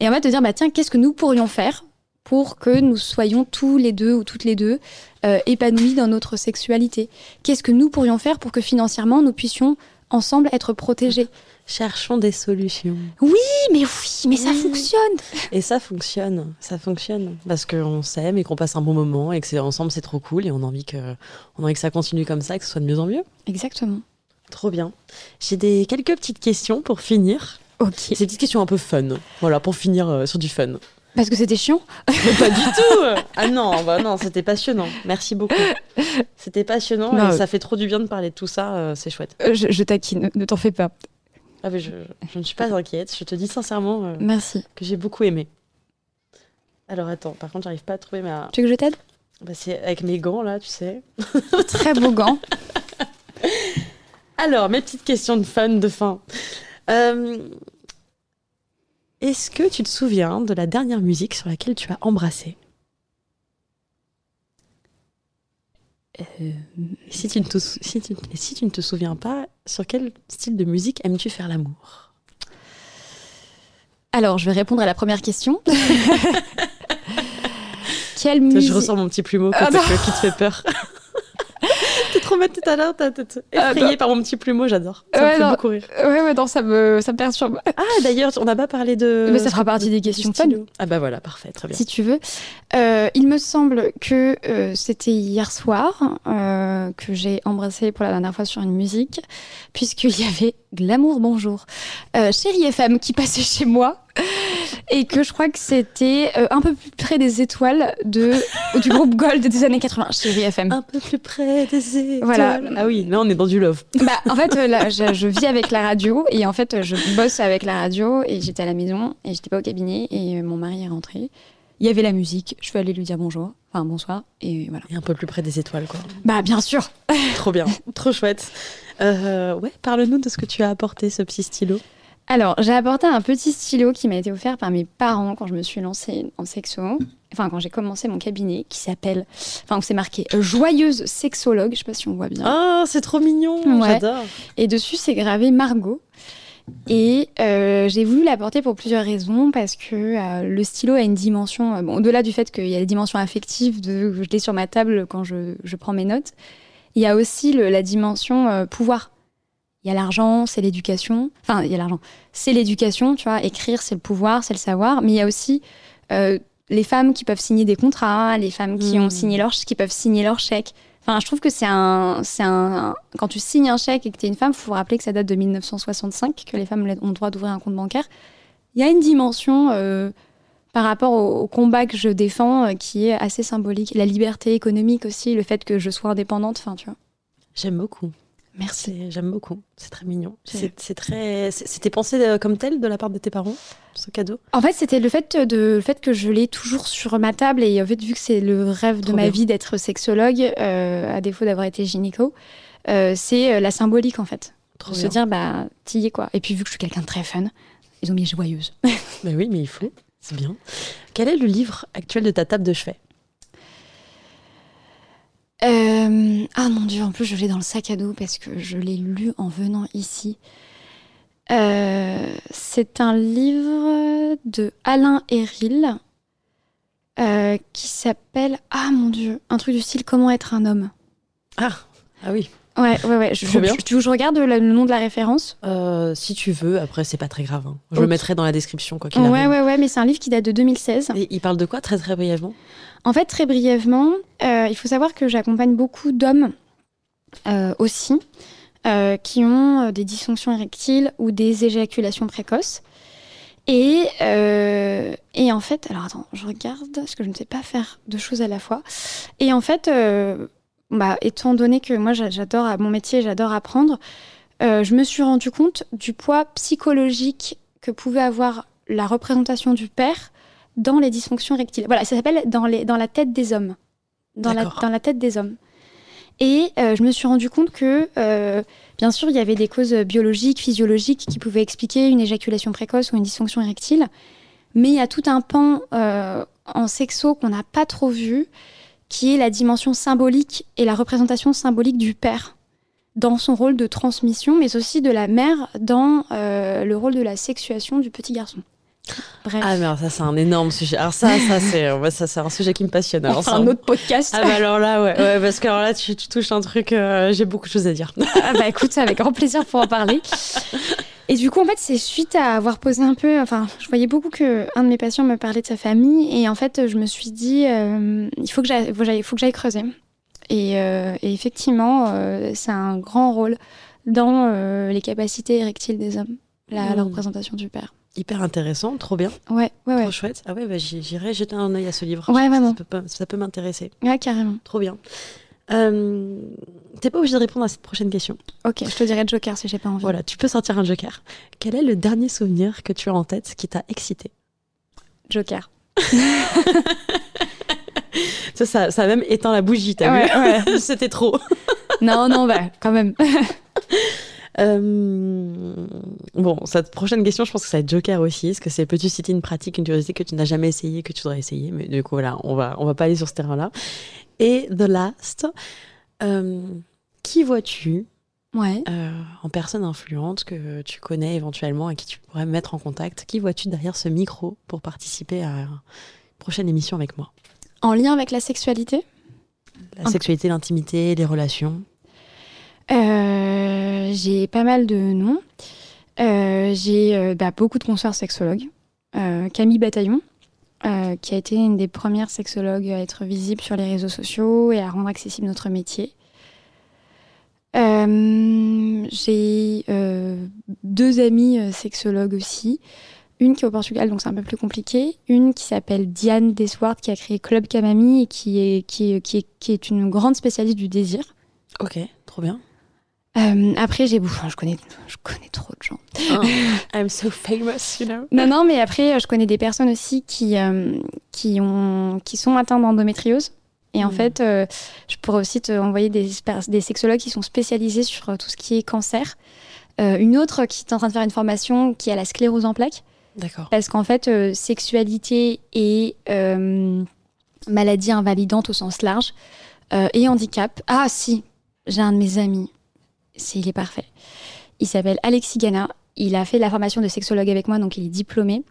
Speaker 2: Et on va te dire, bah tiens, qu'est-ce que nous pourrions faire pour que nous soyons tous les deux ou toutes les deux euh, épanouis dans notre sexualité? Qu'est-ce que nous pourrions faire pour que financièrement nous puissions ensemble être protégés?
Speaker 1: Cherchons des solutions.
Speaker 2: Oui, mais oui, mais ça fonctionne
Speaker 1: Et ça fonctionne, ça fonctionne. Parce qu'on s'aime et qu'on passe un bon moment et que c'est ensemble c'est trop cool et on a, envie que, on a envie que ça continue comme ça, que ce soit de mieux en mieux.
Speaker 2: Exactement.
Speaker 1: Trop bien. J'ai des, quelques petites questions pour finir.
Speaker 2: Ok.
Speaker 1: C'est des petites questions un peu fun. Voilà, pour finir euh, sur du fun.
Speaker 2: Parce que c'était chiant.
Speaker 1: Mais *laughs* pas du *laughs* tout Ah non, bah non, c'était passionnant. Merci beaucoup. C'était passionnant
Speaker 2: Non,
Speaker 1: et
Speaker 2: euh.
Speaker 1: ça fait trop du bien de parler de tout ça, euh, c'est chouette.
Speaker 2: Euh, je, je taquine, ne t'en fais pas.
Speaker 1: Ah, mais je, je ne suis pas inquiète, je te dis sincèrement euh,
Speaker 2: Merci.
Speaker 1: que j'ai beaucoup aimé. Alors attends, par contre, j'arrive pas à trouver ma.
Speaker 2: Tu veux que je t'aide?
Speaker 1: Bah, c'est avec mes gants là, tu sais.
Speaker 2: Très beau gant. *laughs*
Speaker 1: Alors, mes petites questions de fun de fin. Euh, Est-ce que tu te souviens de la dernière musique sur laquelle tu as embrassé?
Speaker 2: Euh,
Speaker 1: si tu, ne te, si, tu, si tu ne te souviens pas, sur quel style de musique aimes-tu faire l'amour?
Speaker 2: Alors, je vais répondre à la première question. *laughs* Quelle musique
Speaker 1: Je ressens mon petit plumeau
Speaker 2: Ah
Speaker 1: qui te fait peur. Bête tout à l'heure, t'as
Speaker 2: Ah
Speaker 1: effrayé
Speaker 2: non.
Speaker 1: par mon petit plumeau, j'adore. Ça
Speaker 2: Ouais,
Speaker 1: me fait
Speaker 2: non.
Speaker 1: beaucoup rire.
Speaker 2: Ouais, ouais, non, ça me, ça me perturbe.
Speaker 1: Ah, d'ailleurs, on n'a pas parlé de.
Speaker 2: Mais ça fera partie des questions fun.
Speaker 1: stylo. Ah, bah voilà, parfait, très bien.
Speaker 2: si tu veux. Euh, il me semble que euh, c'était hier soir euh, que j'ai embrassé pour la dernière fois sur une musique, puisqu'il y avait Glamour Bonjour, Chérie FM qui passait chez moi. Et que je crois que c'était euh, un peu plus près des étoiles de, du groupe *laughs* Gold des années 80, Chérie FM.
Speaker 1: Un peu plus près des étoiles.
Speaker 2: Voilà.
Speaker 1: Ah oui, là, on est dans du love.
Speaker 2: Bah, en fait, euh, là, *laughs* je, je vis avec la radio et en fait, je bosse avec la radio et j'étais à la maison et j'étais pas au cabinet et euh, mon mari est rentré. Il y avait la musique, je suis allée lui dire bonjour, enfin bonsoir, et voilà.
Speaker 1: Et un peu plus près des étoiles, quoi.
Speaker 2: Bah bien sûr *laughs*
Speaker 1: Trop bien, trop chouette. Euh, ouais, parle-nous de ce que tu as apporté, ce petit stylo.
Speaker 2: Alors, j'ai apporté un petit stylo qui m'a été offert par mes parents quand je me suis lancée en sexo. Enfin, quand j'ai commencé mon cabinet, qui s'appelle. Enfin, où c'est marqué Joyeuse sexologue. Je sais pas si on voit bien.
Speaker 1: Oh, c'est trop mignon,
Speaker 2: Ouais.
Speaker 1: j'adore.
Speaker 2: Et dessus, c'est gravé Margot. Et euh, j'ai voulu l'apporter pour plusieurs raisons, parce que euh, le stylo a une dimension, euh, bon, au-delà du fait qu'il y a la dimension affective de je l'ai sur ma table quand je, je prends mes notes, il y a aussi le- la dimension euh, pouvoir. Il y a l'argent, c'est l'éducation. Enfin, il y a l'argent, c'est l'éducation, tu vois. Écrire, c'est le pouvoir, c'est le savoir. Mais il y a aussi euh, les femmes qui peuvent signer des contrats, les femmes qui ont signé leur, qui peuvent signer leur chèque. Enfin, je trouve que c'est un, c'est un, quand tu signes un chèque et que tu es une femme, il faut vous rappeler que ça date de 1965, que les femmes ont le droit d'ouvrir un compte bancaire. Il y a une dimension euh, par rapport au, au combat que je défends euh, qui est assez symbolique. La liberté économique aussi, le fait que je sois indépendante, enfin, tu vois.
Speaker 1: J'aime beaucoup.
Speaker 2: Merci.
Speaker 1: J'aime beaucoup. C'est très mignon.
Speaker 2: C'est-
Speaker 1: très. C'était pensé euh, comme tel de la part de tes parents, ce cadeau?
Speaker 2: En fait, c'était le fait, de, le fait que je l'ai toujours sur ma table et en fait, vu que c'est le rêve de ma
Speaker 1: bien.
Speaker 2: vie d'être sexologue, euh, à défaut d'avoir été gynéco, euh, c'est euh, la symbolique en fait.
Speaker 1: Trop
Speaker 2: de se
Speaker 1: bien.
Speaker 2: dire, bah, t'y es quoi. Et puis, vu que je suis quelqu'un de très fun, ils ont mis joyeuse. *laughs*
Speaker 1: Mais oui, mais il faut. C'est bien. Quel est le livre actuel de ta table de chevet?
Speaker 2: Euh, ah mon dieu, en plus je l'ai dans le sac à dos parce que je l'ai lu en venant ici. Euh, c'est un livre de Alain Héril euh, qui s'appelle Ah mon dieu, un truc du style Comment être un homme.
Speaker 1: Ah Ah oui.
Speaker 2: Ouais, ouais, ouais. Je,
Speaker 1: bien.
Speaker 2: je- tu veux que je regarde le, le nom de la référence
Speaker 1: Euh, si tu veux, après, c'est pas très grave. hein. Je le mettrai dans la description, quoi qu'il
Speaker 2: Ouais,
Speaker 1: arrive.
Speaker 2: ouais, ouais, mais c'est un livre qui date de 2016.
Speaker 1: Et il parle de quoi, très très brièvement?
Speaker 2: En fait, très brièvement, euh, il faut savoir que j'accompagne beaucoup d'hommes euh, aussi euh, qui ont des dysfonctions érectiles ou des éjaculations précoces. Et, en fait, alors attends, je regarde parce que je ne sais pas faire deux choses à la fois. Et en fait, bah, étant donné que moi j'a- j'adore mon métier, j'adore apprendre, je me suis rendu compte du poids psychologique que pouvait avoir la représentation du père dans les dysfonctions rectiles. Voilà, ça s'appelle dans, les, dans la tête des hommes. Dans la, dans la tête des hommes. Et euh, je me suis rendu compte que, euh, bien sûr, il y avait des causes biologiques, physiologiques qui pouvaient expliquer une éjaculation précoce ou une dysfonction érectile. Mais il y a tout un pan euh, en sexo qu'on n'a pas trop vu, qui est la dimension symbolique et la représentation symbolique du père dans son rôle de transmission, mais aussi de la mère dans le rôle de la sexuation du petit garçon. Bref.
Speaker 1: Ah, mais alors ça, c'est un énorme sujet. Alors, ça, ça c'est ça, c'est un sujet qui me passionne. Alors, ça,
Speaker 2: un autre podcast.
Speaker 1: Ah, bah alors là, ouais, *laughs* ouais parce que alors là, tu, tu touches un truc, euh, j'ai beaucoup de choses à dire.
Speaker 2: Ah bah écoute, avec grand plaisir pour en parler. Et du coup, en fait, c'est suite à avoir posé un peu. Enfin, je voyais beaucoup que un de mes patients me parlait de sa famille, et en fait, je me suis dit, euh, il faut que j'aille, faut que creuser. Et, euh, et effectivement, euh, c'est un grand rôle dans les capacités érectiles des hommes, la, la
Speaker 1: Mm.
Speaker 2: représentation du père.
Speaker 1: Hyper intéressant, trop bien,
Speaker 2: Ouais, ouais, ouais,
Speaker 1: trop chouette. Ah ouais, bah, j'irai jeter un œil à ce livre.
Speaker 2: Ouais,
Speaker 1: Ça
Speaker 2: vraiment.
Speaker 1: peut, pas- ça peut m'intéresser.
Speaker 2: ouais, carrément.
Speaker 1: Trop bien. Euh, T'es pas obligé de répondre à cette prochaine question.
Speaker 2: Ok, je te dirai Joker si j'ai pas envie.
Speaker 1: Voilà, tu peux sortir un joker. Quel est le dernier souvenir que tu as en tête qui t'a excité?
Speaker 2: Joker. *laughs*
Speaker 1: ça, ça, ça a même éteint la bougie, t'as
Speaker 2: Ouais,
Speaker 1: vu? *laughs* C'était trop.
Speaker 2: non, non, bah quand même. *laughs*
Speaker 1: Euh, Bon, cette prochaine question, je pense que ça va être Joker aussi. Est-ce que c'est peux-tu citer une pratique, une curiosité que tu n'as jamais essayé, que tu voudrais essayer? Mais du coup, voilà, on va, on va pas aller sur ce terrain-là. Et the last, euh, qui vois-tu
Speaker 2: Ouais.
Speaker 1: euh, en personne influente que tu connais éventuellement et qui tu pourrais me mettre en contact? Qui vois-tu derrière ce micro pour participer à une prochaine émission avec moi?
Speaker 2: En lien avec la sexualité?
Speaker 1: La sexualité, l'intimité, les relations.
Speaker 2: Euh, j'ai pas mal de noms. Euh, j'ai euh, bah, beaucoup de consoeurs sexologues. Camille Bataillon, qui a été une des premières sexologues à être visible sur les réseaux sociaux et à rendre accessible notre métier. J'ai deux amies sexologues aussi. Une qui est au Portugal, donc c'est un peu plus compliqué. Une qui s'appelle Diane Desward, qui a créé Club Camami et qui est une grande spécialiste du désir.
Speaker 1: Ok, trop bien.
Speaker 2: Euh, après, j'ai enfin, je connais, je connais trop de gens.
Speaker 1: Oh, *laughs* I'm so famous, you know.
Speaker 2: Non, non, mais après, je connais des personnes aussi qui, euh, qui, ont, qui sont atteintes d'endométriose. Et en
Speaker 1: Mm.
Speaker 2: fait, euh, je pourrais aussi te envoyer des, des sexologues qui sont spécialisés sur euh, tout ce qui est cancer. Euh, une autre qui est en train de faire une formation qui a la sclérose en plaques.
Speaker 1: D'accord.
Speaker 2: Parce qu'en fait, euh, sexualité et euh, maladie invalidante au sens large euh, et handicap. Ah si, j'ai un de mes amis. C'est, il est parfait. Il s'appelle Alexis Gana. Il a fait la formation de sexologue avec moi, donc il est diplômé.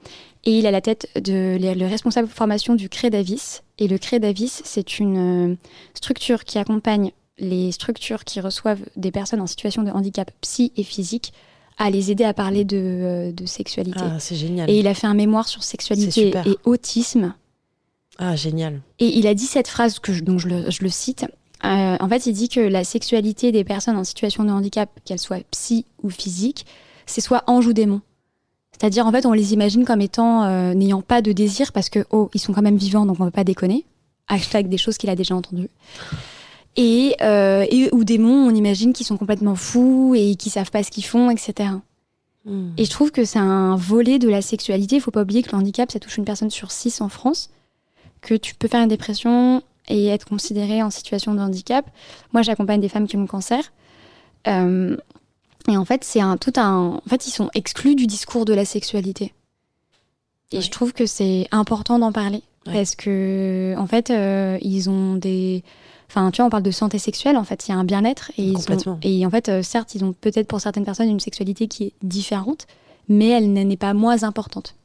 Speaker 2: Et il a la tête de le le responsable formation du CREDAVIS. Et le CREDAVIS, c'est une euh, structure qui accompagne les structures qui reçoivent des personnes en situation de handicap psy et physique à les aider à parler de, euh, de sexualité.
Speaker 1: Ah, c'est génial.
Speaker 2: Et il a fait un mémoire sur sexualité et autisme.
Speaker 1: Ah, génial.
Speaker 2: Et il a dit cette phrase, que je, donc je le, je le cite. Euh, en fait, il dit que la sexualité des personnes en situation de handicap, qu'elles soient psy ou physique, c'est soit ange ou démon. C'est-à-dire, en fait, on les imagine comme étant euh, n'ayant pas de désir parce que, oh, ils sont quand même vivants, donc on ne peut pas déconner. Hashtag des choses qu'il a déjà entendues. Et, euh, et ou démons, on imagine qu'ils sont complètement fous et qu'ils savent pas ce qu'ils font, etc.
Speaker 1: Hmm.
Speaker 2: Et je trouve que c'est un volet de la sexualité. Il faut pas oublier que le handicap, ça touche une personne sur six en France, que tu peux faire une dépression et être considéré en situation de handicap. Moi, j'accompagne des femmes qui ont le cancer. Euh, et en fait, c'est un tout un. En fait, ils sont exclus du discours de la sexualité. Et
Speaker 1: Ouais.
Speaker 2: je trouve que c'est important d'en parler
Speaker 1: Ouais.
Speaker 2: parce que, en fait, euh, ils ont des. Enfin, tu vois, on parle de santé sexuelle. En fait, il y a un bien-être et ils ont-
Speaker 1: Complètement.
Speaker 2: et en fait, euh, certes, ils ont peut-être pour certaines personnes une sexualité qui est différente, mais elle n'est pas moins importante.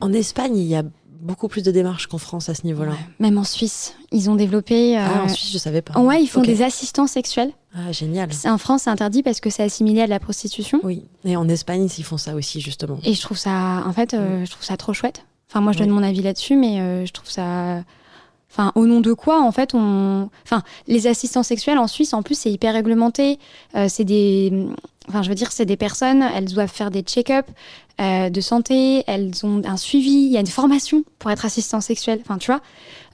Speaker 1: En Espagne, il y a beaucoup plus de démarches qu'en France à ce niveau-là.
Speaker 2: Même en Suisse, ils ont développé. euh,
Speaker 1: Ah, en Suisse, je savais pas.
Speaker 2: Ouais, ils font des assistants sexuels.
Speaker 1: Ah, génial.
Speaker 2: C'est- En France, c'est interdit parce que c'est assimilé à de la prostitution.
Speaker 1: Oui. Et en Espagne, ils font ça aussi, justement.
Speaker 2: Et je trouve ça, en fait, euh, je trouve ça trop chouette. Enfin, moi, je donne mon avis là-dessus, mais euh, je trouve ça. Enfin, au nom de quoi, en fait, on. Enfin, les assistants sexuels en Suisse, en plus, c'est hyper réglementé. C'est des. Enfin, je veux dire, c'est des personnes, elles doivent faire des check-up euh, de santé, elles ont un suivi, il y a une formation pour être assistant sexuel. Enfin, tu vois,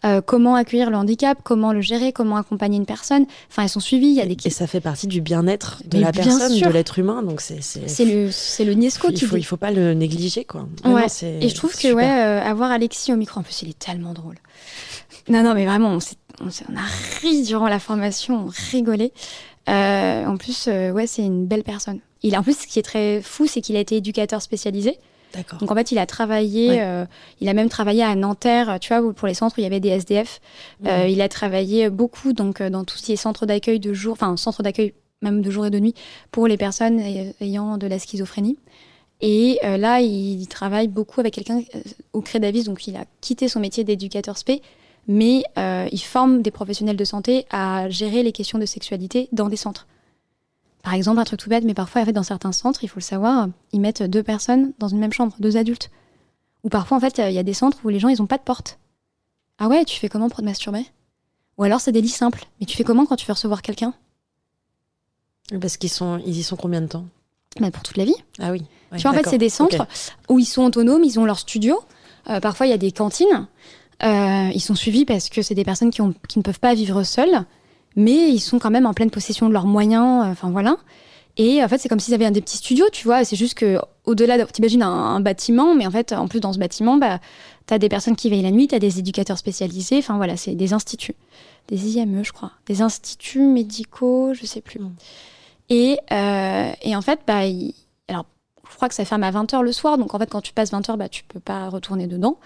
Speaker 2: euh, comment accueillir le handicap, comment le gérer, comment accompagner une personne. Enfin, elles sont suivies, il y a des.
Speaker 1: Et ça fait partie du bien-être de
Speaker 2: Mais
Speaker 1: la
Speaker 2: bien
Speaker 1: personne,
Speaker 2: sûr.
Speaker 1: de l'être humain. Donc, c'est. c'est-
Speaker 2: le, c'est le Niesco
Speaker 1: il
Speaker 2: qui
Speaker 1: faut, il faut pas le négliger, quoi.
Speaker 2: Ouais. Et je trouve que
Speaker 1: super.
Speaker 2: ouais, euh, avoir Alexis au micro, en plus, il est tellement drôle. Non, non, mais vraiment, on, on, on a ri durant la formation, on rigolait. Euh, en plus, euh, ouais, c'est une belle personne. Il, en plus, ce qui est très fou, c'est qu'il a été éducateur spécialisé.
Speaker 1: D'accord.
Speaker 2: Donc en fait, il a travaillé,
Speaker 1: Ouais.
Speaker 2: euh, il a même travaillé à Nanterre, tu vois, pour les centres où il y avait des SDF. Il a travaillé beaucoup donc dans tous ces centres d'accueil de jour, enfin centres d'accueil même de jour et de nuit pour les personnes ay- ayant de la schizophrénie. Et là, il travaille beaucoup avec quelqu'un au Crédavis, donc il a quitté son métier d'éducateur spé, mais euh, il forme des professionnels de santé à gérer les questions de sexualité dans des centres. Par exemple, un truc tout bête, mais parfois, en fait, dans certains centres, il faut le savoir, ils mettent deux personnes dans une même chambre, deux adultes. Ou parfois, en fait, il y a des centres où les gens, ils n'ont pas de porte. Ah ouais, tu fais comment pour te masturber? Ou alors, c'est des lits simples. Mais tu fais comment quand tu veux recevoir quelqu'un?
Speaker 1: Parce qu'ils sont, ils y sont combien de temps?
Speaker 2: Bah, Pour toute la vie.
Speaker 1: Ah oui. Ouais,
Speaker 2: tu vois, en fait, c'est des centres où ils sont autonomes, ils ont leur studio. Euh, parfois, il y a des cantines. Euh, ils sont suivis parce que c'est des personnes qui, ont, qui ne peuvent pas vivre seules, mais ils sont quand même en pleine possession de leurs moyens. euh, Enfin, voilà. Et en fait, c'est comme s'ils avaient un des petits studios, tu vois. C'est juste que au-delà, de- t'imagines un, un bâtiment, mais en fait, en plus dans ce bâtiment, bah, t'as des personnes qui veillent la nuit, t'as des éducateurs spécialisés. Enfin voilà, c'est des instituts, des IME, je crois, des instituts médicaux, je sais plus.
Speaker 1: Mm.
Speaker 2: Et, euh, et en fait, bah, il- alors, je crois que ça ferme à 20h le soir, donc en fait, quand tu passes 20h, bah, tu peux pas retourner dedans.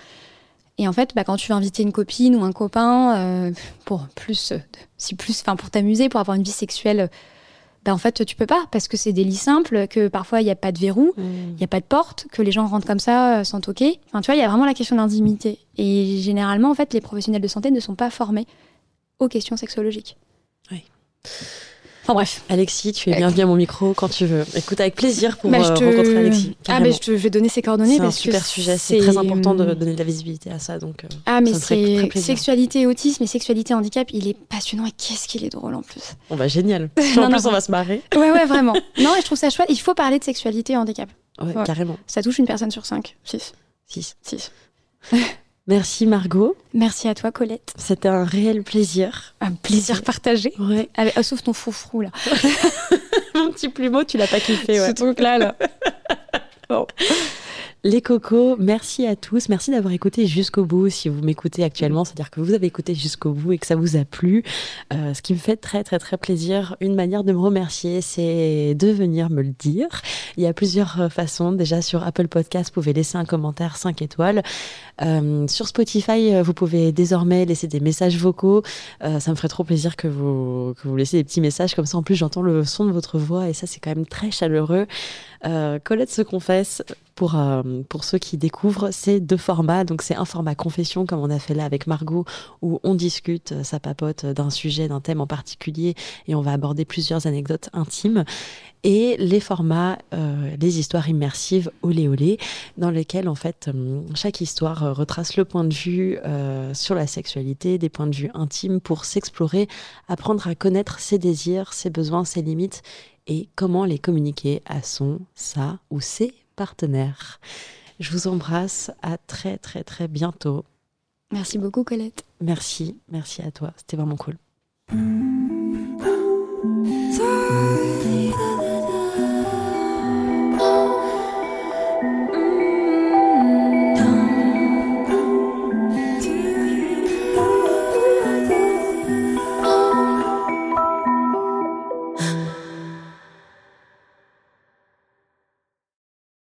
Speaker 2: Et en fait, bah, quand tu veux inviter une copine ou un copain euh, pour plus, euh, si plus, enfin pour t'amuser, pour avoir une vie sexuelle, bah, en fait, tu peux pas parce que c'est des lits simples, que parfois il n'y a pas de verrou,
Speaker 1: Mm.
Speaker 2: il n'y a pas de porte, que les gens rentrent comme ça euh, sans toquer. Enfin, tu vois, il y a vraiment la question d'intimité. Et généralement, en fait, les professionnels de santé ne sont pas formés aux questions sexologiques.
Speaker 1: Oui.
Speaker 2: Enfin bref.
Speaker 1: Alexis, tu es bienvenu à mon micro quand tu veux. Écoute, avec plaisir pour
Speaker 2: Bah,
Speaker 1: euh,
Speaker 2: te-
Speaker 1: rencontrer Alexis.
Speaker 2: Ah,
Speaker 1: carrément.
Speaker 2: mais je te je vais donner ses coordonnées
Speaker 1: c'est un super sujet. C'est très important de
Speaker 2: hum,
Speaker 1: donner de la visibilité à ça. Donc, euh,
Speaker 2: Ah, mais c'est sexualité et autisme et sexualité et handicap, il est passionnant et qu'est-ce qu'il est drôle en plus.
Speaker 1: bon, bah, génial. *laughs* en plus,
Speaker 2: non.
Speaker 1: on va se marrer.
Speaker 2: Ouais, ouais, vraiment. *laughs* non, et je trouve ça chouette. Il faut parler de sexualité et handicap.
Speaker 1: Ouais,
Speaker 2: Ouais.
Speaker 1: carrément.
Speaker 2: Ça touche une personne sur cinq. Six.
Speaker 1: Six.
Speaker 2: Six. *laughs*
Speaker 1: Merci Margot.
Speaker 2: Merci à toi Colette.
Speaker 1: C'était un réel plaisir.
Speaker 2: Un plaisir partagé.
Speaker 1: Ouais.
Speaker 2: Avec, oh, sauf ton foufrou là. *laughs*
Speaker 1: Mon petit plumeau, tu l'as pas kiffé. Ouais.
Speaker 2: Ce truc là là. *laughs*
Speaker 1: Bon. Les cocos, merci à tous. Merci d'avoir écouté jusqu'au bout. Si vous m'écoutez actuellement, c'est-à-dire que vous avez écouté jusqu'au bout et que ça vous a plu. Euh, ce qui me fait très, très, très plaisir. Une manière de me remercier, c'est de venir me le dire. Il y a plusieurs euh, façons. Déjà, sur Apple Podcast, vous pouvez laisser un commentaire 5 étoiles. Euh, sur Spotify, vous pouvez désormais laisser des messages vocaux. Ça me ferait trop plaisir que vous, que vous laissiez des petits messages. Comme ça, en plus, j'entends le son de votre voix et ça, c'est quand même très chaleureux. Euh, Colette se confesse, pour, euh, pour ceux qui découvrent, c'est deux formats. Donc, c'est un format confession, comme on a fait là avec Margot, où on discute, euh, ça papote d'un sujet, d'un thème en particulier, et on va aborder plusieurs anecdotes intimes. Et les formats, euh, les histoires immersives, olé olé, dans lesquelles, en fait, chaque histoire retrace le point de vue sur la sexualité, des points de vue intimes pour s'explorer, apprendre à connaître ses désirs, ses besoins, ses limites et comment les communiquer à son, sa ou ses partenaires. Je vous embrasse à très très très bientôt.
Speaker 2: Merci beaucoup Colette.
Speaker 1: Merci, merci à toi, c'était vraiment cool.
Speaker 2: Mmh.